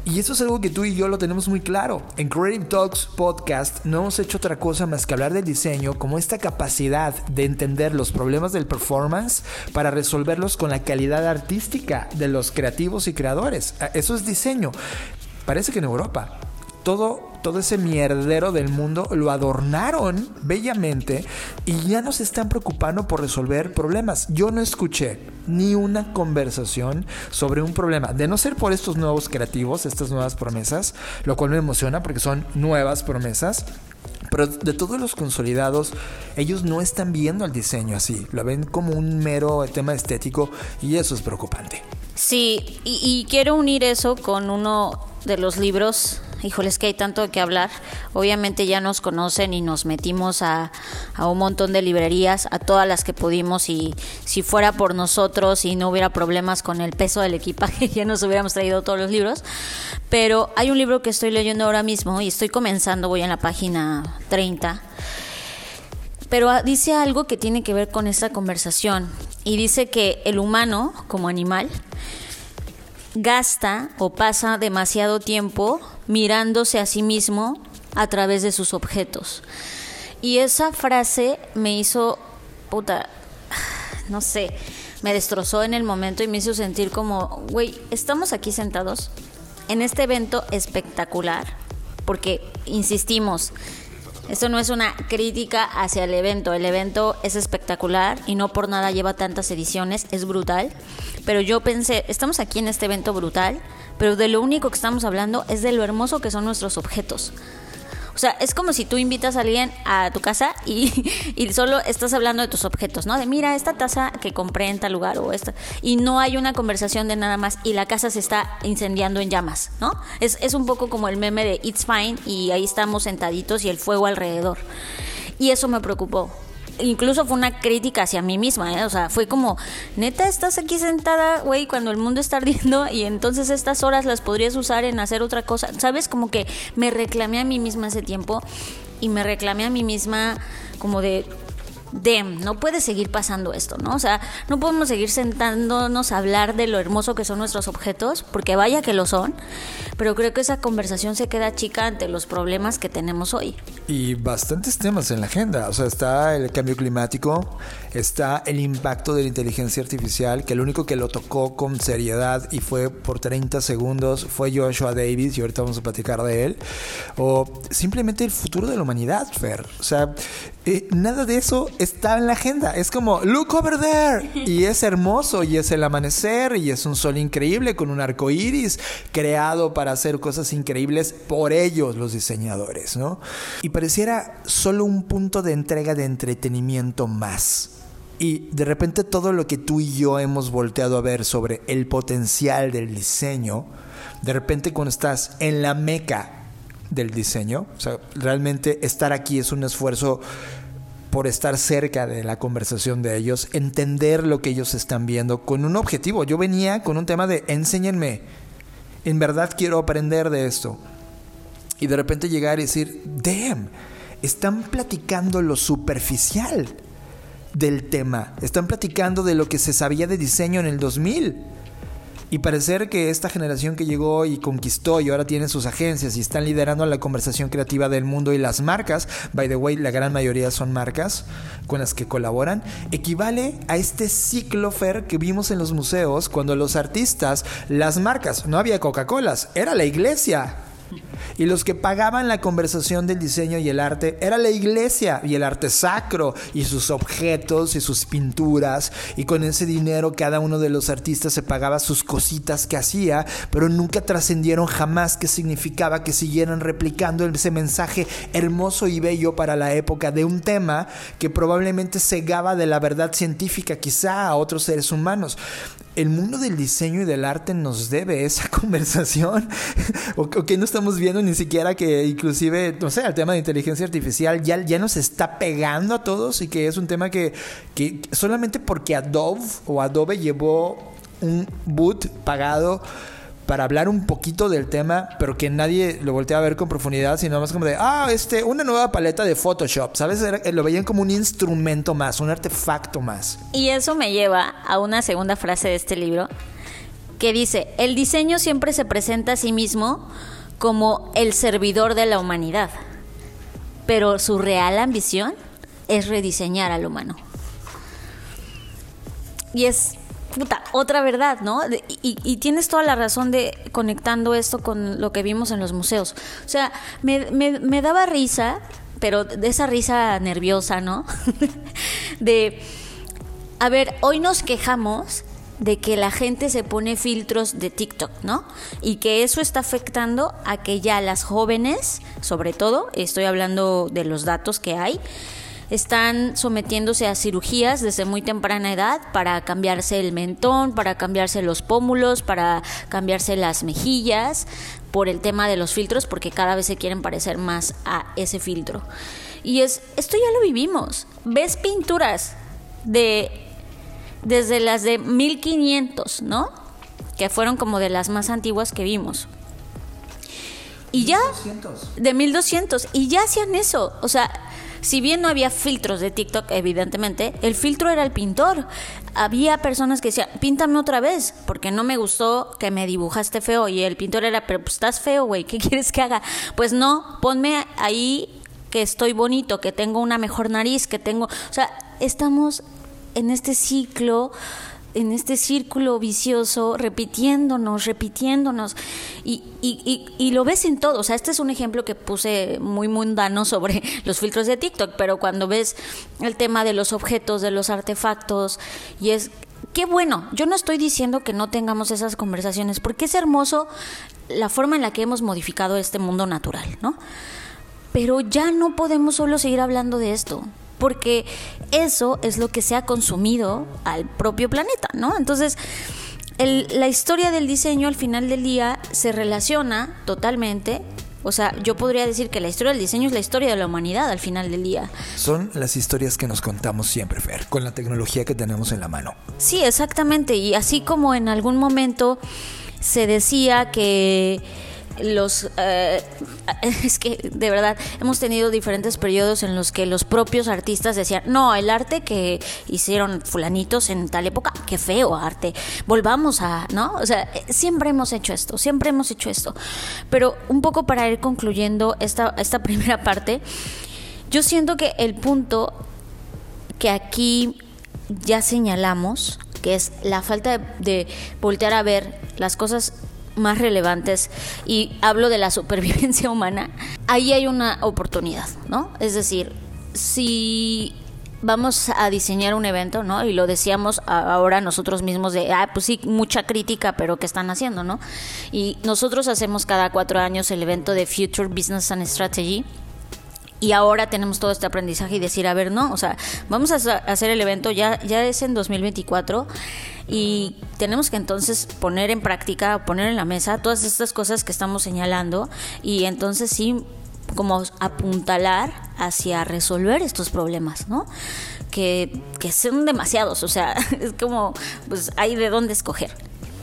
Y eso es algo que tú y yo lo tenemos muy claro. En Creative Talks Podcast no hemos hecho otra cosa más que hablar del diseño como esta capacidad de entender los problemas del performance para resolverlos con la calidad artística de los creativos y creadores. Ah, eso es diseño. Parece que en Europa todo, todo ese mierdero del mundo lo adornaron bellamente y ya no se están preocupando por resolver problemas. Yo no escuché ni una conversación sobre un problema, de no ser por estos nuevos creativos, estas nuevas promesas, lo cual me emociona porque son nuevas promesas. Pero de todos los consolidados, ellos no están viendo el diseño así, lo ven como un mero tema estético y eso es preocupante. Sí, y, y quiero unir eso con uno de los libros híjoles que hay tanto que hablar. Obviamente ya nos conocen y nos metimos a, un montón de librerías, a todas las que pudimos y si fuera por nosotros y no hubiera problemas con el peso del equipaje, (laughs) ya nos hubiéramos traído todos los libros. Pero hay un libro que estoy leyendo ahora mismo y estoy comenzando, voy en la página 30 pero dice algo que tiene que ver con esta conversación y dice que el humano como animal gasta o pasa demasiado tiempo mirándose a sí mismo a través de sus objetos. Y esa frase me hizo, puta, (sighs) no sé, me destrozó en el momento y me hizo sentir como, güey, estamos aquí sentados en este evento espectacular, porque, insistimos, esto no es una crítica hacia el evento. El evento es espectacular y no por nada lleva tantas ediciones, es brutal. Pero yo pensé, estamos aquí en este evento brutal, pero de lo único que estamos hablando es de lo hermoso que son nuestros objetos. O sea, es como si tú invitas a alguien a tu casa (laughs) y, solo estás hablando de tus objetos, ¿no? De mira, esta taza que compré en tal lugar o esta. Y no hay una conversación de nada más y la casa se está incendiando en llamas, ¿no? Es, es un poco como el meme de It's Fine y ahí estamos sentaditos y el fuego alrededor. Y eso me preocupó incluso fue una crítica hacia mí misma, ¿eh? O sea, fue como, neta, estás aquí sentada, güey, cuando el mundo está ardiendo (laughs) y entonces estas horas las podrías usar en hacer otra cosa. ¿Sabes? Como que me reclamé a mí misma ese tiempo y me reclamé a mí misma como de, Dem, no puede seguir pasando esto, ¿no? O sea, no podemos seguir sentándonos a hablar de lo hermoso que son nuestros objetos, porque vaya que lo son, pero creo que esa conversación se queda chica ante los problemas que tenemos hoy. Y bastantes temas en la agenda, o sea, está el cambio climático, está el impacto de la inteligencia artificial, que el único que lo tocó con seriedad y fue por 30 segundos fue Joshua Davis, y ahorita vamos a platicar de él, o simplemente el futuro de la humanidad, Fer. O sea, eh, nada de eso está en la agenda. Es como, look over there. Y es hermoso, y es el amanecer, y es un sol increíble con un arco iris creado para hacer cosas increíbles por ellos, los diseñadores, ¿no? Y pareciera solo un punto de entrega de entretenimiento más. Y de repente todo lo que tú y yo hemos volteado a ver sobre el potencial del diseño, de repente cuando estás en la meca del diseño, o sea, realmente estar aquí es un esfuerzo por estar cerca de la conversación de ellos, entender lo que ellos están viendo con un objetivo. Yo venía con un tema de enséñenme, en verdad quiero aprender de esto. Y de repente llegar y decir, damn, están platicando lo superficial del tema. Están platicando de lo que se sabía de diseño en el 2000. Y parecer que esta generación que llegó y conquistó y ahora tiene sus agencias y están liderando la conversación creativa del mundo y las marcas, by the way, la gran mayoría son marcas con las que colaboran, equivale a este ciclo fair que vimos en los museos cuando los artistas, las marcas, no había Coca-Colas, era la iglesia. Y los que pagaban la conversación del diseño y el arte era la iglesia y el arte sacro y sus objetos y sus pinturas. Y con ese dinero cada uno de los artistas se pagaba sus cositas que hacía, pero nunca trascendieron jamás qué significaba que siguieran replicando ese mensaje hermoso y bello para la época de un tema que probablemente cegaba de la verdad científica quizá a otros seres humanos el mundo del diseño y del arte nos debe esa (laughs) conversación o, que no estamos viendo ni siquiera que inclusive, no sé, el tema de inteligencia artificial ya, ya nos está pegando a todos y que es un tema que, que solamente porque Adobe o Adobe llevó un boot pagado para hablar un poquito del tema, pero que nadie lo voltea a ver con profundidad, sino más como de, ah, este, una nueva paleta de Photoshop, ¿sabes? lo veían como un instrumento más, un artefacto más. Y eso me lleva a una segunda frase de este libro, que dice, el diseño siempre se presenta a sí mismo como el servidor de la humanidad, pero su real ambición es rediseñar al humano. Y es puta, otra verdad, ¿no? Y, tienes toda la razón de conectando esto con lo que vimos en los museos. O sea, me, daba risa, pero de esa risa nerviosa, ¿no? (laughs) de, a ver, hoy nos quejamos de que la gente se pone filtros de TikTok, ¿no? Y que eso está afectando a que ya las jóvenes, sobre todo, estoy hablando de los datos que hay, están sometiéndose a cirugías desde muy temprana edad para cambiarse el mentón, para cambiarse los pómulos, para cambiarse las mejillas, por el tema de los filtros, porque cada vez se quieren parecer más a ese filtro. Y es, esto ya lo vivimos. Ves pinturas de desde las de 1500, ¿no? Que fueron como de las más antiguas que vimos. Y ya... De 1200. Y ya hacían eso. O sea, si bien no había filtros de TikTok, evidentemente, el filtro era el pintor. Había personas que decían, píntame otra vez, porque no me gustó que me dibujaste feo. Y el pintor era, pero pues estás feo, güey, ¿qué (laughs) quieres que haga? Pues no, ponme ahí que estoy bonito, que tengo una mejor nariz, que tengo... O sea, estamos en este ciclo en este círculo vicioso, repitiéndonos, repitiéndonos, y, y, y, lo ves en todo. O sea, este es un ejemplo que puse muy mundano sobre (laughs) los filtros de TikTok, pero cuando ves el tema de los objetos, de los artefactos, y es, qué bueno, yo no estoy diciendo que no tengamos esas conversaciones, porque es hermoso la forma en la que hemos modificado este mundo natural, ¿no? Pero ya no podemos solo seguir hablando de esto porque eso es lo que se ha consumido al propio planeta, ¿no? Entonces, la historia del diseño al final del día se relaciona totalmente o sea, yo podría decir que la historia del diseño es la historia de la humanidad al final del día. Son las historias que nos contamos siempre, Fer, con la tecnología que tenemos en la mano. Sí, exactamente. Y así como en algún momento se decía que los eh, (laughs) es que de verdad hemos tenido diferentes periodos en los que los propios artistas decían no el arte que hicieron fulanitos en tal época qué feo arte volvamos a no o sea eh, siempre hemos hecho esto siempre hemos hecho esto. Pero un poco para ir concluyendo esta esta (laughs) primera parte yo siento que el punto que aquí ya señalamos que es la falta de voltear a ver las cosas más relevantes y hablo de la supervivencia (laughs) humana, ahí hay una oportunidad, ¿no? Es decir, si vamos a diseñar un evento, ¿no? Y lo decíamos ahora nosotros mismos de, ah, pues sí, mucha crítica, pero ¿qué están haciendo, no? Y nosotros hacemos cada cuatro años el evento de Future Business and Strategy. Y ahora tenemos todo este aprendizaje y decir, a ver, no, o sea, vamos a hacer el evento, ya, ya es en 2024 y tenemos que entonces poner en práctica, poner en la mesa todas estas cosas que estamos señalando y entonces sí como apuntalar hacia resolver estos problemas, ¿no? Que, que son demasiados, o sea, (laughs) es como, pues hay de dónde escoger.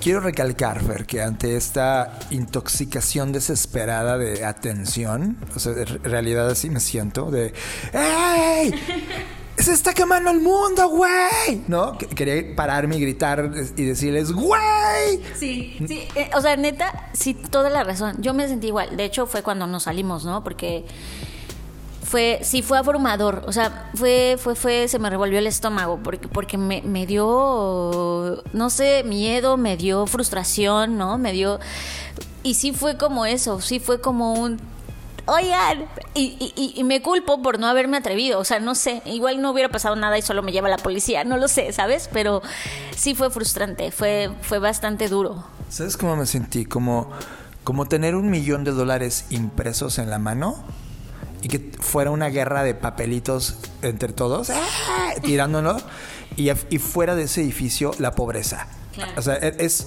Quiero recalcar, Fer, que ante esta intoxicación desesperada de atención, o sea, en realidad así me siento, de ¡Ey! ¡Se está quemando el mundo, güey! ¿No? Quería pararme y gritar y decirles, ¡güey! Sí, sí. Eh, o sea, neta, sí, toda la razón. Yo me sentí igual. De hecho, fue cuando nos salimos, ¿no? Porque fue, sí fue abrumador, o sea, fue, fue, fue, se me revolvió el estómago, porque, porque me, me dio, no sé, miedo, me dio frustración, ¿no? Me dio, y sí fue como eso, sí fue como un, oigan, y, y, y, me culpo por no haberme atrevido, o sea, no sé, igual no hubiera pasado nada y solo me lleva la policía, no lo sé, ¿sabes? Pero sí fue frustrante, fue, fue bastante duro. ¿Sabes cómo me sentí? Como, como tener un millón de dólares impresos en la mano y que fuera una guerra de papelitos entre todos, ¡ah! tirándonos, y, y, fuera de ese edificio la pobreza. O sea, es,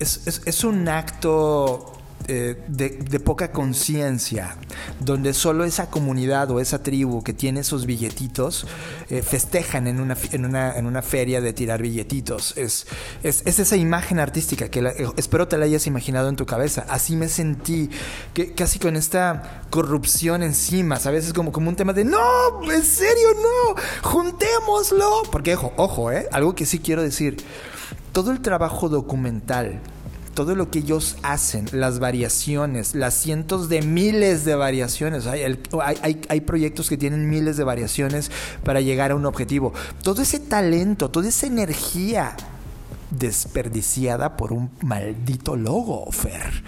es, es un acto eh, de, poca conciencia, donde solo esa comunidad o esa tribu que tiene esos billetitos eh, festejan en una, en, una, en una feria de tirar billetitos. Es, es, esa imagen artística que eh, espero te la hayas imaginado en tu cabeza. Así me sentí, que, casi con esta corrupción encima, ¿sabes? Es como, como un tema de, no, en serio, no, juntémoslo. Porque, ojo, ojo, ¿eh? Algo que sí quiero decir. Todo el trabajo documental todo lo que ellos hacen, las variaciones, las cientos de miles de variaciones. Hay, hay, proyectos que tienen miles de variaciones para llegar a un objetivo. Todo ese talento, toda esa energía desperdiciada por un maldito logo, Fer.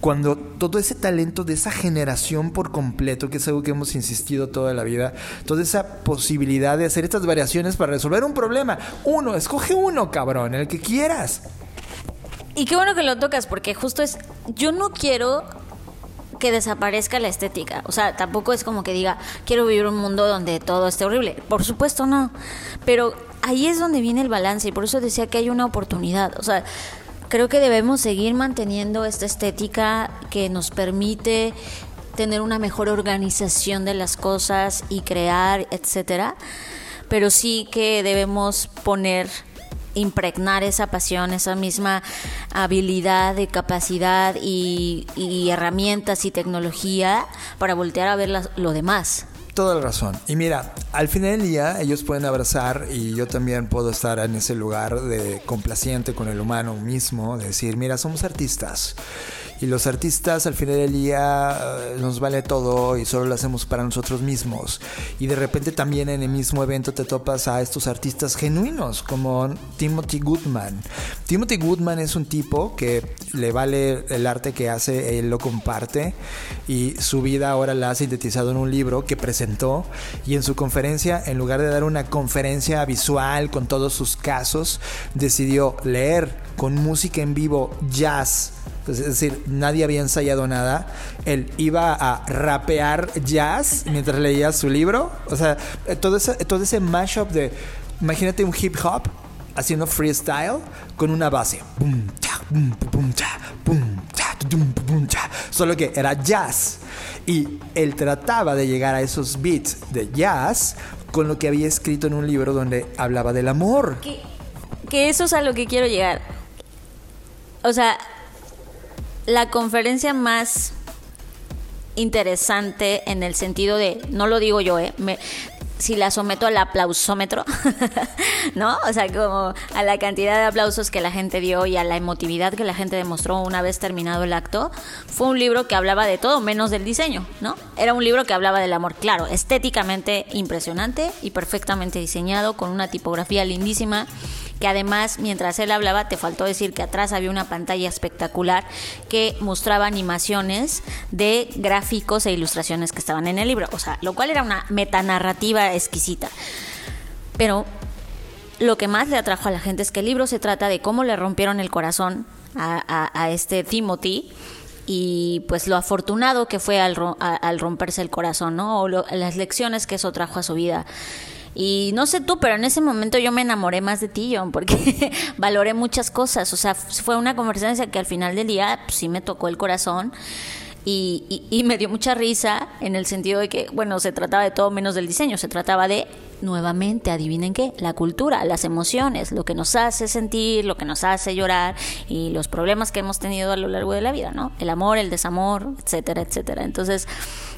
Cuando todo ese talento de esa generación por completo, que es algo que hemos insistido toda la vida, toda esa posibilidad de hacer estas variaciones para resolver un problema. Uno, escoge uno, cabrón, el que quieras. Y qué bueno que lo tocas, porque justo es, yo no quiero que desaparezca la estética. O sea, tampoco es como que diga, quiero vivir un mundo donde todo esté horrible. Por supuesto no. Pero ahí es donde viene el balance y por eso decía que hay una oportunidad. O sea, creo que debemos seguir manteniendo esta estética que nos permite tener una mejor organización de las cosas y crear, etcétera. Pero sí que debemos poner impregnar esa pasión, esa misma habilidad de capacidad y, herramientas y tecnología para voltear a ver lo demás. Toda la razón. Y mira, al final del día ellos pueden abrazar y yo también puedo estar en ese lugar de complaciente con el humano mismo, de decir, mira, somos artistas y los artistas al final del día eh, nos vale todo y solo lo hacemos para nosotros mismos. Y de repente también en el mismo evento te topas a estos artistas genuinos como Timothy Goodman. Timothy Goodman es un tipo que le vale el arte que hace, él lo comparte y su vida ahora la ha sintetizado en un libro que presentó y en su conferencia, en lugar de dar una conferencia visual con todos sus casos, decidió leer con música en vivo jazz es decir, nadie había ensayado nada. Él iba a rapear jazz mientras leía su libro. O sea, todo ese, todo ese mashup de, imagínate un hip hop haciendo freestyle con una base. Solo que era jazz. Y él trataba de llegar a esos beats de jazz con lo que había escrito en un libro donde hablaba del amor. Que eso es a lo que quiero llegar. O sea, la conferencia más interesante en el sentido de, no lo digo yo, eh, si la someto al aplausómetro, (laughs) ¿no? O sea, como a la cantidad de aplausos que la gente dio y a la emotividad que la gente demostró una vez terminado el acto, fue un libro que hablaba de todo menos del diseño, ¿no? Era un libro que hablaba del amor, claro, estéticamente impresionante y perfectamente diseñado, con una tipografía lindísima que además mientras él hablaba te faltó decir que atrás había una pantalla espectacular que mostraba animaciones de gráficos e ilustraciones que estaban en el libro, o sea, lo cual era una metanarrativa exquisita. Pero lo que más le atrajo a la gente es que el libro se trata de cómo le rompieron el corazón a, este Timothy y pues lo afortunado que fue al, al romperse el corazón, ¿no? O las lecciones que eso trajo a su vida. Y no sé tú, pero en ese momento yo me enamoré más de ti, John, porque (laughs) valoré muchas cosas. O sea, fue una conversación que al final del día pues, sí me tocó el corazón. Y, y, me dio mucha risa en el sentido de que, bueno, se trataba de todo menos del diseño, se trataba de, nuevamente, adivinen qué, la cultura, las emociones, lo que nos hace sentir, lo que nos hace llorar y los problemas que hemos tenido a lo largo de la vida, ¿no? El amor, el desamor, etcétera, etcétera. Entonces,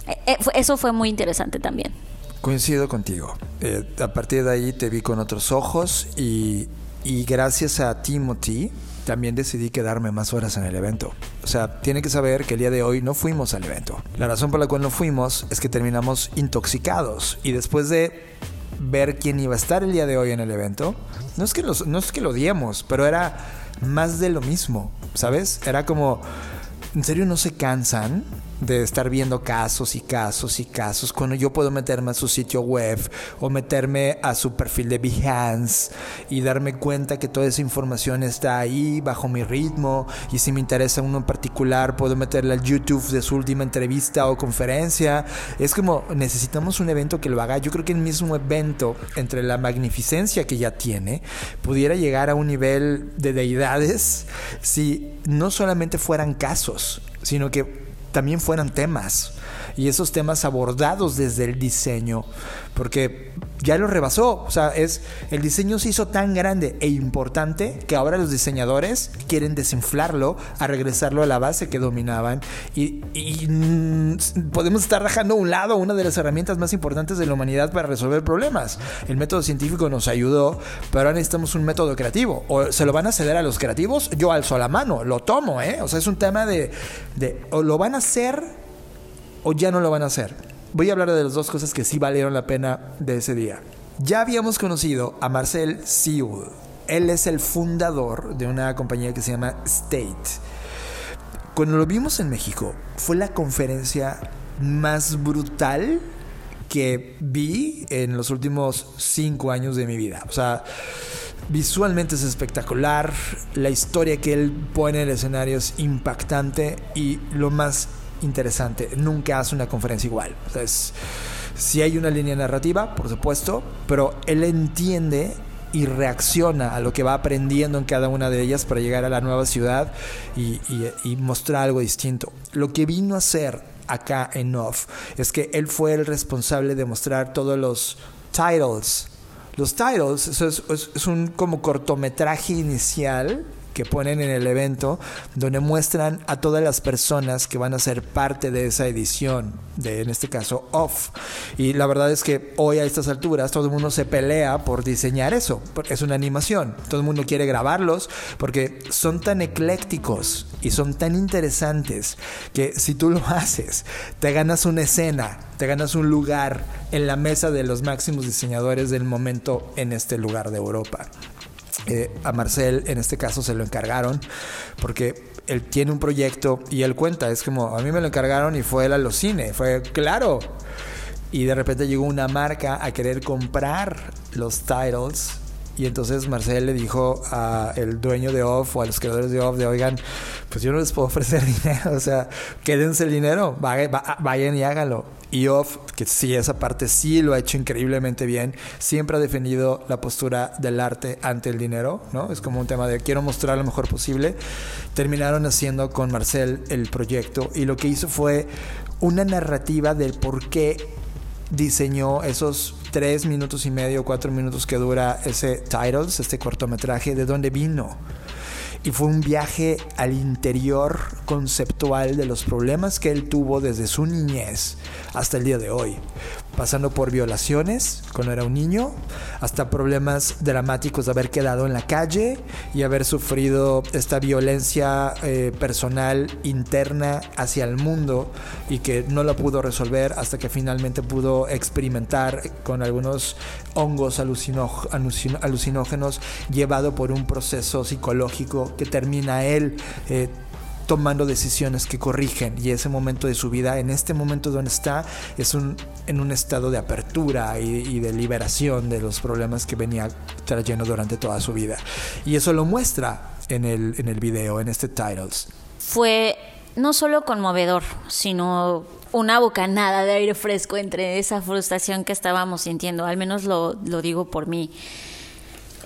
eh, eh, eso fue muy interesante también. Coincido contigo. Eh, a partir de ahí te vi con otros ojos y, y gracias a Timothy también decidí quedarme más horas en el evento. O sea, tiene que saber que el día de hoy no fuimos al evento. La razón por la cual no fuimos es que terminamos intoxicados y después de ver quién iba a estar el día de hoy en el evento, no es que, los, no es que lo odiemos, pero era más de lo mismo, ¿sabes? Era como, ¿en serio no se cansan? De estar viendo casos y casos y casos, cuando yo puedo meterme a su sitio web o meterme a su perfil de Behance y darme cuenta que toda esa información está ahí bajo mi ritmo y si me interesa uno en particular puedo meterle al YouTube de su última entrevista o conferencia. Es como necesitamos un evento que lo haga. Yo creo que el mismo evento, entre la magnificencia que ya tiene, pudiera llegar a un nivel de deidades si no solamente fueran casos, sino que también fueran temas y esos temas abordados desde el diseño, porque ya lo rebasó, o sea, es el diseño se hizo tan grande e importante que ahora los diseñadores quieren desinflarlo, a regresarlo a la base que dominaban y, mm, podemos estar rajando a un lado una de las herramientas más importantes de la humanidad para resolver problemas. El método científico nos ayudó, pero ahora necesitamos un método creativo. O se lo van a ceder a los creativos, yo alzo la mano, lo tomo, ¿eh? O sea, es un tema de o lo van a hacer o ya no lo van a hacer. Voy a hablar de las dos cosas que sí valieron la pena de ese día. Ya habíamos conocido a Marcel Siul. Él es el fundador de una compañía que se llama State. Cuando lo vimos en México, fue la conferencia más brutal que vi en los últimos cinco años de mi vida. O sea, visualmente es espectacular, la historia que él pone en el escenario es impactante y lo más interesante. Nunca hace una conferencia igual. O si hay una línea narrativa, por supuesto, pero él entiende y reacciona a lo que va aprendiendo en cada una de ellas para llegar a la nueva ciudad y, y mostrar algo distinto. Lo que vino a hacer acá en Off es que él fue el responsable de mostrar todos los titles. Los titles eso es, es un como cortometraje inicial que ponen en el evento donde muestran a todas las personas que van a ser parte de esa edición, de en este caso Off. Y la verdad es que hoy a estas alturas todo el mundo se pelea por diseñar eso, porque es una animación. Todo el mundo quiere grabarlos porque son tan eclécticos y son tan interesantes que si tú lo (laughs) haces, te ganas una escena, te ganas un lugar en la mesa de los máximos diseñadores del momento en este lugar de Europa. Eh, a Marcel en este caso se lo encargaron porque él tiene un proyecto y él cuenta, es como, a mí me lo encargaron y fue él a los cine, fue claro. Y de repente llegó una marca a querer comprar los titles y entonces Marcel le dijo al dueño de Off o a los creadores de Off de, oigan, pues yo no les puedo (laughs) ofrecer dinero, o sea, quédense el dinero, vayan y háganlo. Y Off, que sí, esa parte sí lo ha hecho increíblemente bien, siempre ha defendido la postura del arte ante el dinero, ¿no? Es como un tema de quiero mostrar lo mejor posible. Terminaron haciendo con Marcel el proyecto y lo que hizo fue una narrativa del por qué diseñó esos tres minutos y medio, cuatro minutos que dura ese Titles, este cortometraje, de dónde vino. Y fue un viaje al interior conceptual de los problemas que él tuvo desde su niñez hasta el día de hoy. Pasando por violaciones cuando era un niño, hasta problemas dramáticos de haber quedado en la calle y haber sufrido esta violencia eh, personal interna hacia el mundo y que no la pudo resolver hasta que finalmente pudo experimentar con algunos hongos alucinógenos llevado por un proceso psicológico que termina él eh, tomando decisiones que corrigen y ese momento de su vida, en este momento donde está, es un, en un estado de apertura y, de liberación de los problemas que venía trayendo durante toda su vida. Y eso lo muestra en el, en el video, en este Titles. Fue no solo conmovedor, sino una bocanada de aire fresco entre esa frustración que estábamos sintiendo, al menos lo, lo digo por mí.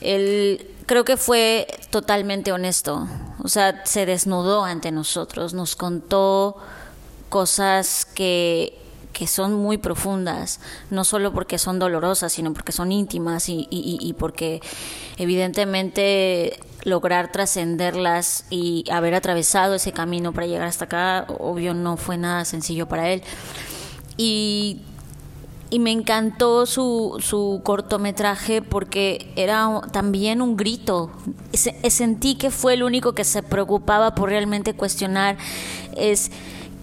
Él creo que fue totalmente honesto, o sea, se desnudó ante nosotros, nos contó cosas que que son muy profundas, no solo porque son dolorosas, sino porque son íntimas y, y, porque evidentemente lograr trascenderlas y haber atravesado ese camino para llegar hasta acá, obvio no fue nada sencillo para él. Y, y me encantó su, su cortometraje porque era también un grito. sentí que fue el único que se preocupaba por realmente cuestionar es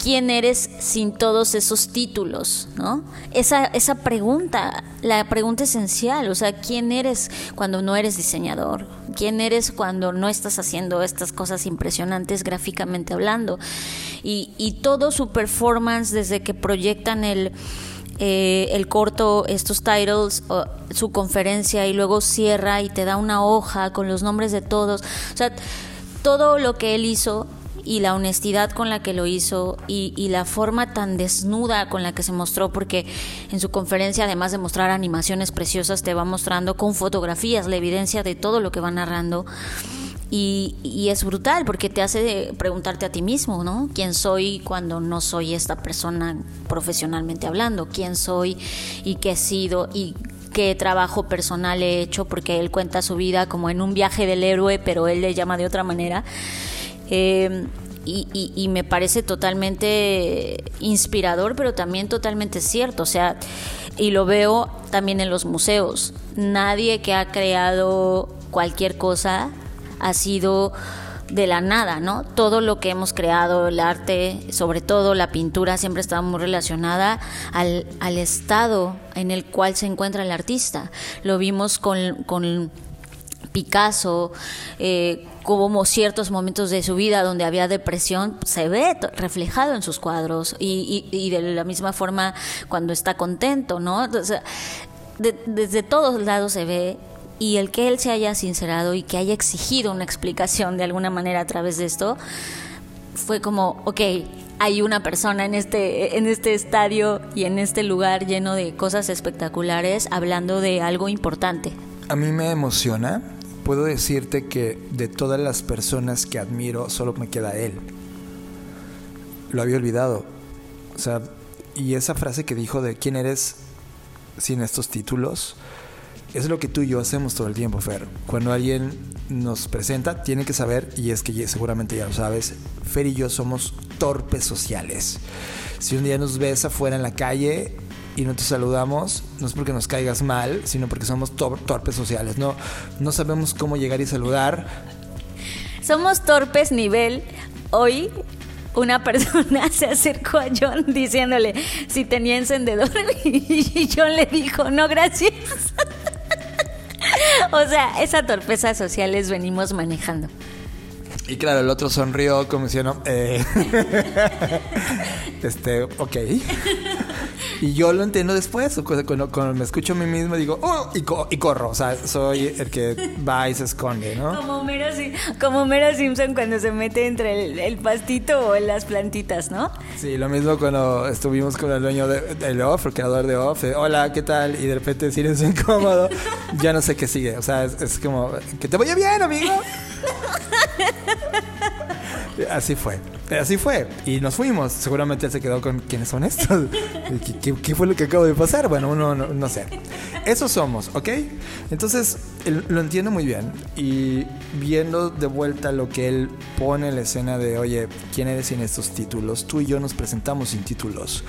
quién eres sin todos esos títulos, ¿no? Esa, esa pregunta, la pregunta esencial, o sea, ¿quién eres cuando no eres diseñador? ¿Quién eres cuando no estás haciendo estas cosas impresionantes gráficamente hablando? Y, y todo su performance desde que proyectan el... Eh, el corto, estos titles, su conferencia y luego cierra y te da una hoja con los nombres de todos. O sea, todo lo que él hizo y la honestidad con la que lo hizo y, la forma tan desnuda con la que se mostró, porque en su conferencia, además de mostrar animaciones preciosas, te va mostrando con fotografías la evidencia de todo lo que va narrando. Y, y, es brutal porque te hace preguntarte a ti mismo, ¿no? ¿Quién soy cuando no soy esta persona profesionalmente hablando? ¿Quién soy y qué he sido y qué trabajo personal he hecho? Porque él cuenta su vida como en un viaje del héroe, pero él le llama de otra manera. Eh, y, me parece totalmente inspirador, pero también totalmente cierto. O sea, y lo veo también en los museos. Nadie que ha creado cualquier cosa ha sido de la nada, ¿no? Todo lo que hemos creado, el arte, sobre todo la pintura, siempre está muy relacionada al, al estado en el cual se encuentra el artista. Lo vimos con, con Picasso, eh, como ciertos momentos de su vida donde había depresión, se ve reflejado en sus cuadros y, de la misma forma cuando está contento, ¿no? desde todos lados se ve y el que él se haya sincerado y que haya exigido una explicación de alguna manera a través de esto, fue como, ok, hay una persona en este, en este estadio y en este lugar lleno de cosas espectaculares hablando de algo importante. A mí me emociona puedo decirte que de todas las personas que admiro, solo me queda él. Lo había olvidado. O sea, y esa frase que dijo de quién eres sin estos títulos, es lo que tú y yo hacemos todo el tiempo, Fer. Cuando alguien nos presenta, tiene que saber, y es que seguramente ya lo sabes, Fer y yo somos torpes sociales. Si un día nos ves afuera en la calle, y no te saludamos, no es porque nos caigas mal, sino porque somos torpes sociales. No, no sabemos cómo llegar y saludar. Somos torpes nivel. Hoy una persona (laughs) se acercó a John diciéndole si tenía encendedor (laughs) y John le dijo, no, gracias. (laughs) o sea, esa torpeza sociales venimos manejando. Y claro, el otro sonrió como diciendo, eh, (laughs) este, ok. Y yo lo entiendo después. Cuando, me escucho a mí mismo digo, oh, y, corro. O sea, soy el que (laughs) va y se esconde, ¿no? Como Mero, como Simpson cuando se mete entre el, pastito o las plantitas, ¿no? Sí, lo mismo cuando estuvimos con el dueño de, de Off, el creador de Off. Hola, ¿qué tal? Y de repente silencio incómodo. (laughs) ya no sé qué sigue. O sea, es, es como, que te vaya bien, amigo. (laughs) Así fue. Así fue. Y nos fuimos. Seguramente él se quedó con quiénes son estos. (laughs) ¿Qué, fue lo que acabo de pasar? Bueno, uno no, sé. Eso somos, ¿ok? Entonces, lo entiendo muy bien. Y viendo de vuelta lo que él pone en la escena de, oye, ¿quién eres sin estos títulos? Tú y yo nos presentamos sin títulos.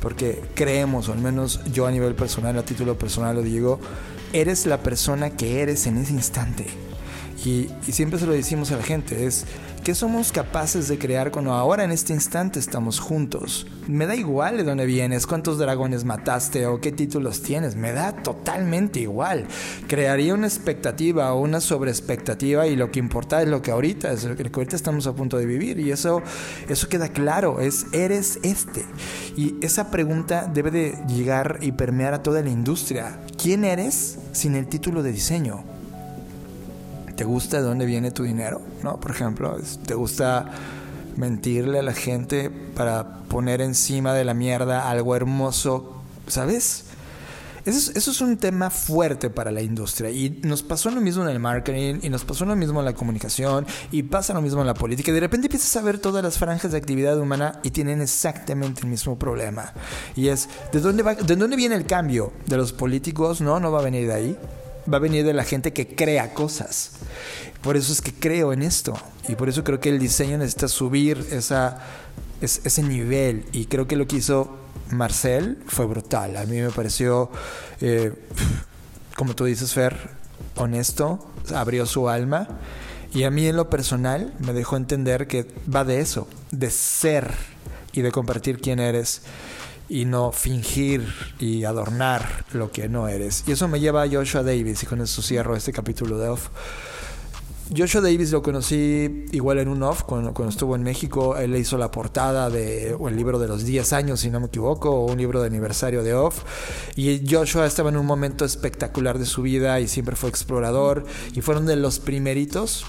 Porque creemos, o al menos yo a nivel personal, a título personal lo digo, eres la persona que eres en ese instante. Y, siempre se lo decimos a la gente, es ¿Qué somos capaces de crear cuando ahora en este instante estamos juntos? Me da igual de dónde vienes, cuántos dragones mataste o qué títulos tienes, me da totalmente igual. Crearía una expectativa o una sobreexpectativa y lo que importa es lo que ahorita es, lo que ahorita estamos a punto de vivir y eso, eso queda claro, es eres este. Y esa pregunta debe de llegar y permear a toda la industria. ¿Quién eres sin el título de diseño? ¿Te gusta de dónde viene tu dinero? ¿No? Por ejemplo, ¿te gusta mentirle a la gente para poner encima de la mierda algo hermoso, ¿sabes? Eso es, un tema fuerte para la industria y nos pasó lo mismo en el marketing y nos pasó lo mismo en la comunicación y pasa lo mismo en la política. De repente empiezas a ver todas las franjas de actividad humana y tienen exactamente el mismo problema. Y es, ¿de dónde, va, ¿de dónde viene el cambio? ¿De los políticos? No, no va a venir de ahí. Va a venir de la gente que crea cosas. Por eso es que creo en esto. Y por eso creo que el diseño necesita subir esa, ese nivel. Y creo que lo que hizo Marcel fue brutal. A mí me pareció, eh, como tú dices, Fer, honesto, abrió su alma. Y a mí en lo personal me dejó entender que va de eso, de ser y de compartir quién eres y no fingir y adornar lo que no eres. Y eso me lleva a Joshua Davis y con eso cierro este capítulo de Off. Joshua Davis lo conocí igual en un off cuando, estuvo en México. Él le hizo la portada de el libro de los 10 años, si no me equivoco, o un libro de aniversario de off. Y Joshua estaba en un momento espectacular de su vida y siempre fue explorador. Y fueron de los primeritos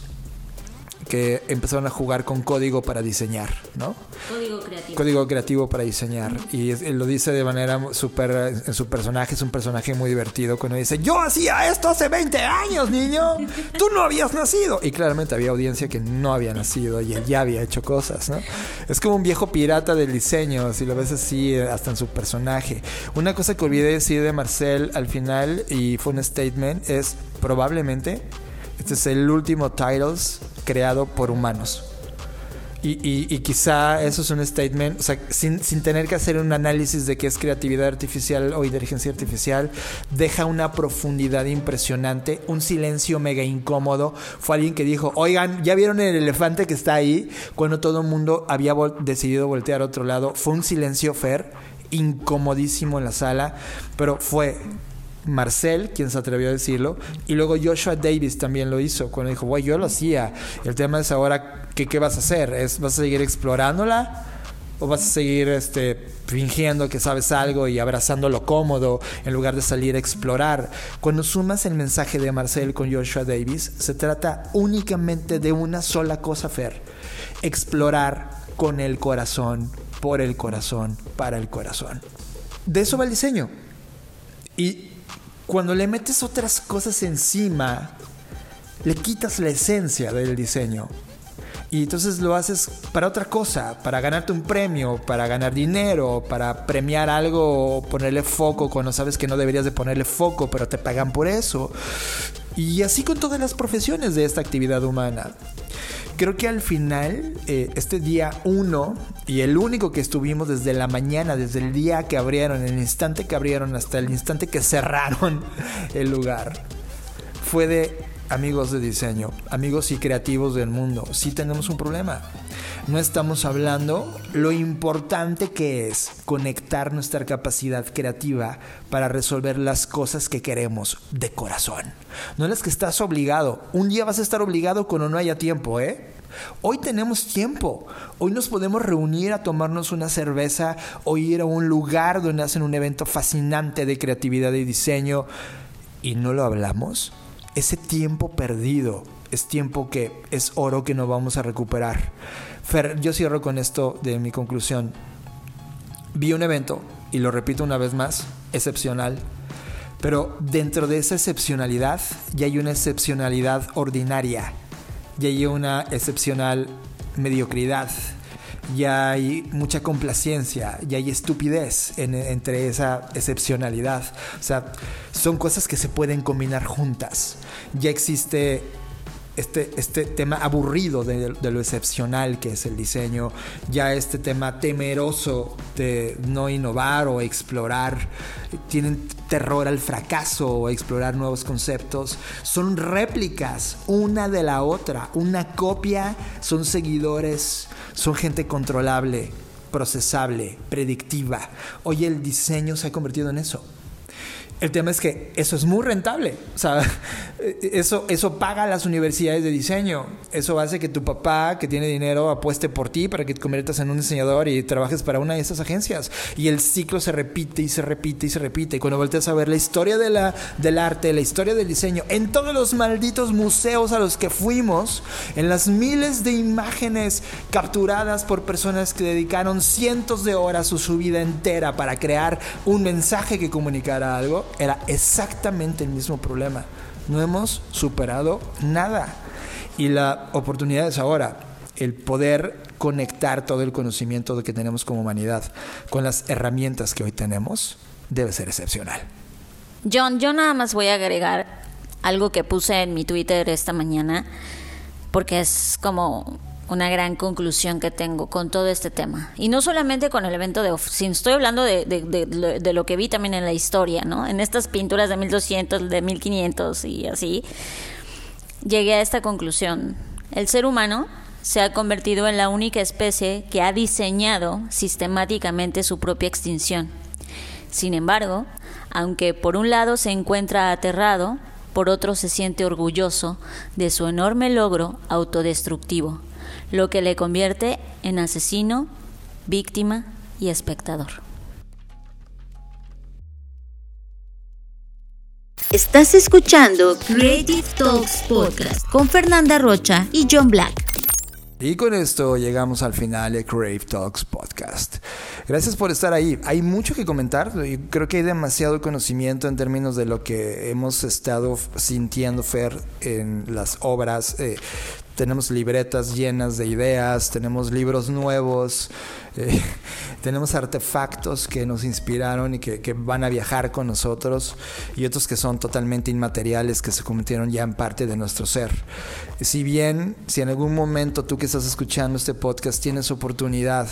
que empezaron a jugar con código para diseñar, ¿no? Código creativo. Código creativo para diseñar. Y él lo dice de manera súper, en su personaje, es un personaje muy divertido cuando dice, yo hacía esto hace 20 años, niño, tú no habías nacido. Y claramente había audiencia que no había nacido y él ya había hecho cosas, ¿no? Es como un viejo pirata del diseño, si lo ves así, hasta en su personaje. Una cosa que olvidé decir de Marcel al final, y fue un statement, es probablemente este es el último Titles creado por humanos. Y, quizá eso es un statement, o sea, sin, tener que hacer un análisis de qué es creatividad artificial o inteligencia artificial, deja una profundidad impresionante, un silencio mega incómodo. Fue alguien que dijo, oigan, ¿ya vieron el elefante que está ahí? Cuando todo el mundo había decidido voltear a otro lado, fue un silencio fair, incomodísimo en la sala, pero fue Marcel, quien se atrevió a decirlo, y luego Joshua Davis también lo hizo, cuando dijo, güey, yo lo hacía. El tema es ahora, ¿qué, qué vas a hacer? ¿Es, ¿Vas a seguir explorándola? ¿O vas a seguir este, fingiendo que sabes algo y abrazando lo cómodo en lugar de salir a explorar? Cuando sumas el mensaje de Marcel con Joshua Davis, se trata únicamente de una sola cosa, Fer. Explorar con el corazón, por el corazón, para el corazón. De eso va el diseño. Y cuando le metes otras cosas encima, le quitas la esencia del diseño. Y entonces lo haces para otra cosa, para ganarte un premio, para ganar dinero, para premiar algo o ponerle foco cuando sabes que no deberías de ponerle foco, pero te pagan por eso. Y así con todas las profesiones de esta actividad humana creo que al final, eh, este día uno y el único que estuvimos desde la mañana, desde el día que abrieron, el instante que abrieron hasta el instante que cerraron (laughs) el lugar, fue de amigos de diseño, amigos y creativos del mundo. Sí tenemos un problema. No estamos hablando lo importante que es conectar nuestra capacidad creativa para resolver las cosas que queremos de corazón. No es que estás obligado. Un día vas a estar obligado cuando no haya tiempo, ¿eh? Hoy tenemos tiempo. Hoy nos podemos reunir a tomarnos una cerveza o ir a un lugar donde hacen un evento fascinante de creatividad y diseño y no lo hablamos. Ese tiempo perdido es tiempo que es oro que no vamos a recuperar. Fer, yo cierro con esto de mi conclusión. Vi un evento, y lo repito una vez más, excepcional. Pero dentro de esa excepcionalidad ya hay una excepcionalidad ordinaria ya hay una excepcional mediocridad, ya hay mucha complacencia, ya hay estupidez entre esa excepcionalidad. O sea, son cosas que se pueden combinar juntas. Ya existe este, este tema aburrido de, lo excepcional que es el diseño, ya este tema temeroso de no innovar o explorar, tienen terror al fracaso o explorar nuevos conceptos, son réplicas una de la otra, una copia, son seguidores, son gente controlable, procesable, predictiva. Hoy el diseño se ha convertido en eso. El tema es que eso es muy rentable. O sea, (laughs) eso, eso paga las universidades de diseño. Eso hace que tu papá, que tiene dinero, apueste por ti para que te conviertas en un diseñador y trabajes para una de esas agencias. Y el ciclo se repite y se repite y se repite. Y cuando volteas a ver la historia de la, del arte, la historia del diseño, en todos los malditos museos a los que fuimos, en las miles de imágenes capturadas por personas que dedicaron cientos de horas su, su vida entera para crear un mensaje que comunicara algo, era exactamente el mismo problema. No hemos superado nada. Y la oportunidad es ahora, el poder conectar todo el conocimiento que tenemos como humanidad con las herramientas que hoy tenemos, debe ser excepcional. John, yo nada más voy a agregar algo que puse en mi Twitter esta mañana, porque es como una gran conclusión que tengo con todo este tema. Y no solamente con el evento de sino estoy hablando de, de, de, lo que vi también en la historia, ¿no? En estas pinturas de 1200, de 1500 y así, llegué a esta conclusión. El ser humano se ha convertido en la única especie que ha diseñado sistemáticamente su propia extinción. Sin embargo, aunque por un lado se encuentra aterrado, por otro se siente orgulloso de su enorme logro autodestructivo lo que le convierte en asesino, víctima y espectador. Estás escuchando Creative Talks Podcast con Fernanda Rocha y John Black. Y con esto llegamos al final de Crave Talks Podcast. Gracias por estar ahí. Hay mucho que comentar y creo que hay demasiado conocimiento en términos de lo que hemos estado sintiendo, Fer, en las obras. Eh, tenemos libretas llenas de ideas, tenemos libros nuevos, eh, (laughs) tenemos artefactos que nos inspiraron y que, que, van a viajar con nosotros y otros que son totalmente inmateriales que se convirtieron ya en parte de nuestro ser. Si bien, si en algún momento tú que estás escuchando este podcast tienes oportunidad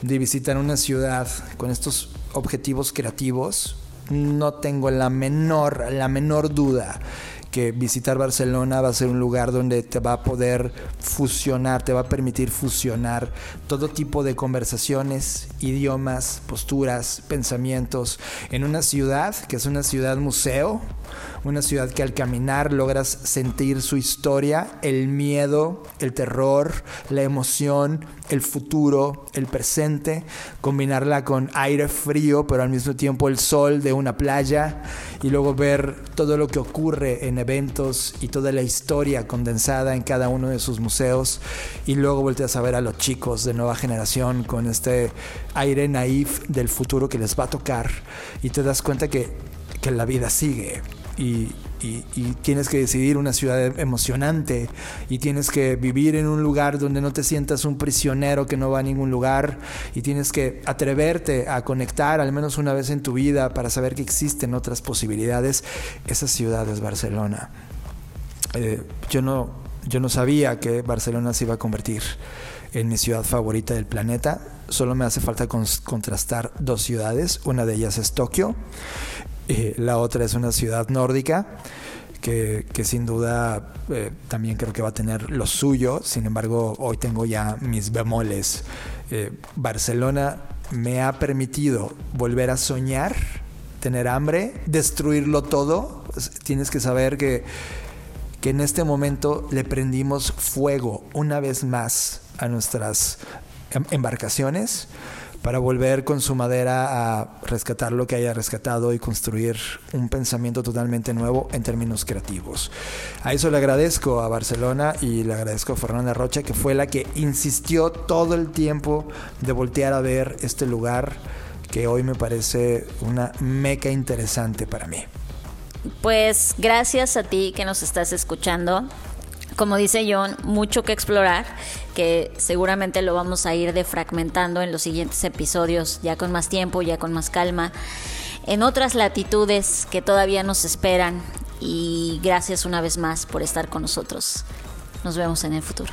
de visitar una ciudad con estos objetivos creativos, no tengo la menor, la menor duda que visitar Barcelona va a ser un lugar donde te va a poder fusionar, te va a permitir fusionar todo tipo de conversaciones, idiomas, posturas, pensamientos en una ciudad que es una ciudad museo, una ciudad que al caminar logras sentir su historia, el miedo, el terror, la emoción, el futuro, el presente, combinarla con aire frío, pero al mismo tiempo el sol de una playa y luego ver todo lo que ocurre en eventos y toda la historia condensada en cada uno de sus museos y luego volteas a ver a los chicos de nueva generación con este aire naif del futuro que les va a tocar y te das cuenta que, que la vida sigue y, tienes que decidir una ciudad emocionante y tienes que vivir en un lugar donde no te sientas un prisionero que no va a ningún lugar y tienes que atreverte a conectar al menos una vez en tu vida para saber que existen otras posibilidades. Esa ciudad es Barcelona. Eh, yo, no, yo no sabía que Barcelona se iba a convertir en mi ciudad favorita del planeta. Solo me hace falta contrastar dos ciudades. Una de ellas es Tokio la otra es una ciudad nórdica. Que, sin duda eh, también creo que va a tener lo suyo. Sin embargo, hoy tengo ya mis bemoles. Eh, Barcelona me ha permitido volver a soñar, tener hambre, destruirlo todo. Tienes que saber que, que en este momento le prendimos fuego una vez más a nuestras em, embarcaciones para volver con su madera a rescatar lo que haya rescatado y construir un pensamiento totalmente nuevo en términos creativos. A eso le agradezco a Barcelona y le agradezco a Fernanda Rocha, que fue la que insistió todo el tiempo de voltear a ver este lugar que hoy me parece una meca interesante para mí. Pues gracias a ti que nos estás escuchando como dice John, mucho que explorar, que seguramente lo vamos a ir defragmentando en los siguientes episodios, ya con más tiempo, ya con más calma, en otras latitudes que todavía nos esperan. Y gracias una vez más por estar con nosotros. Nos vemos en el futuro.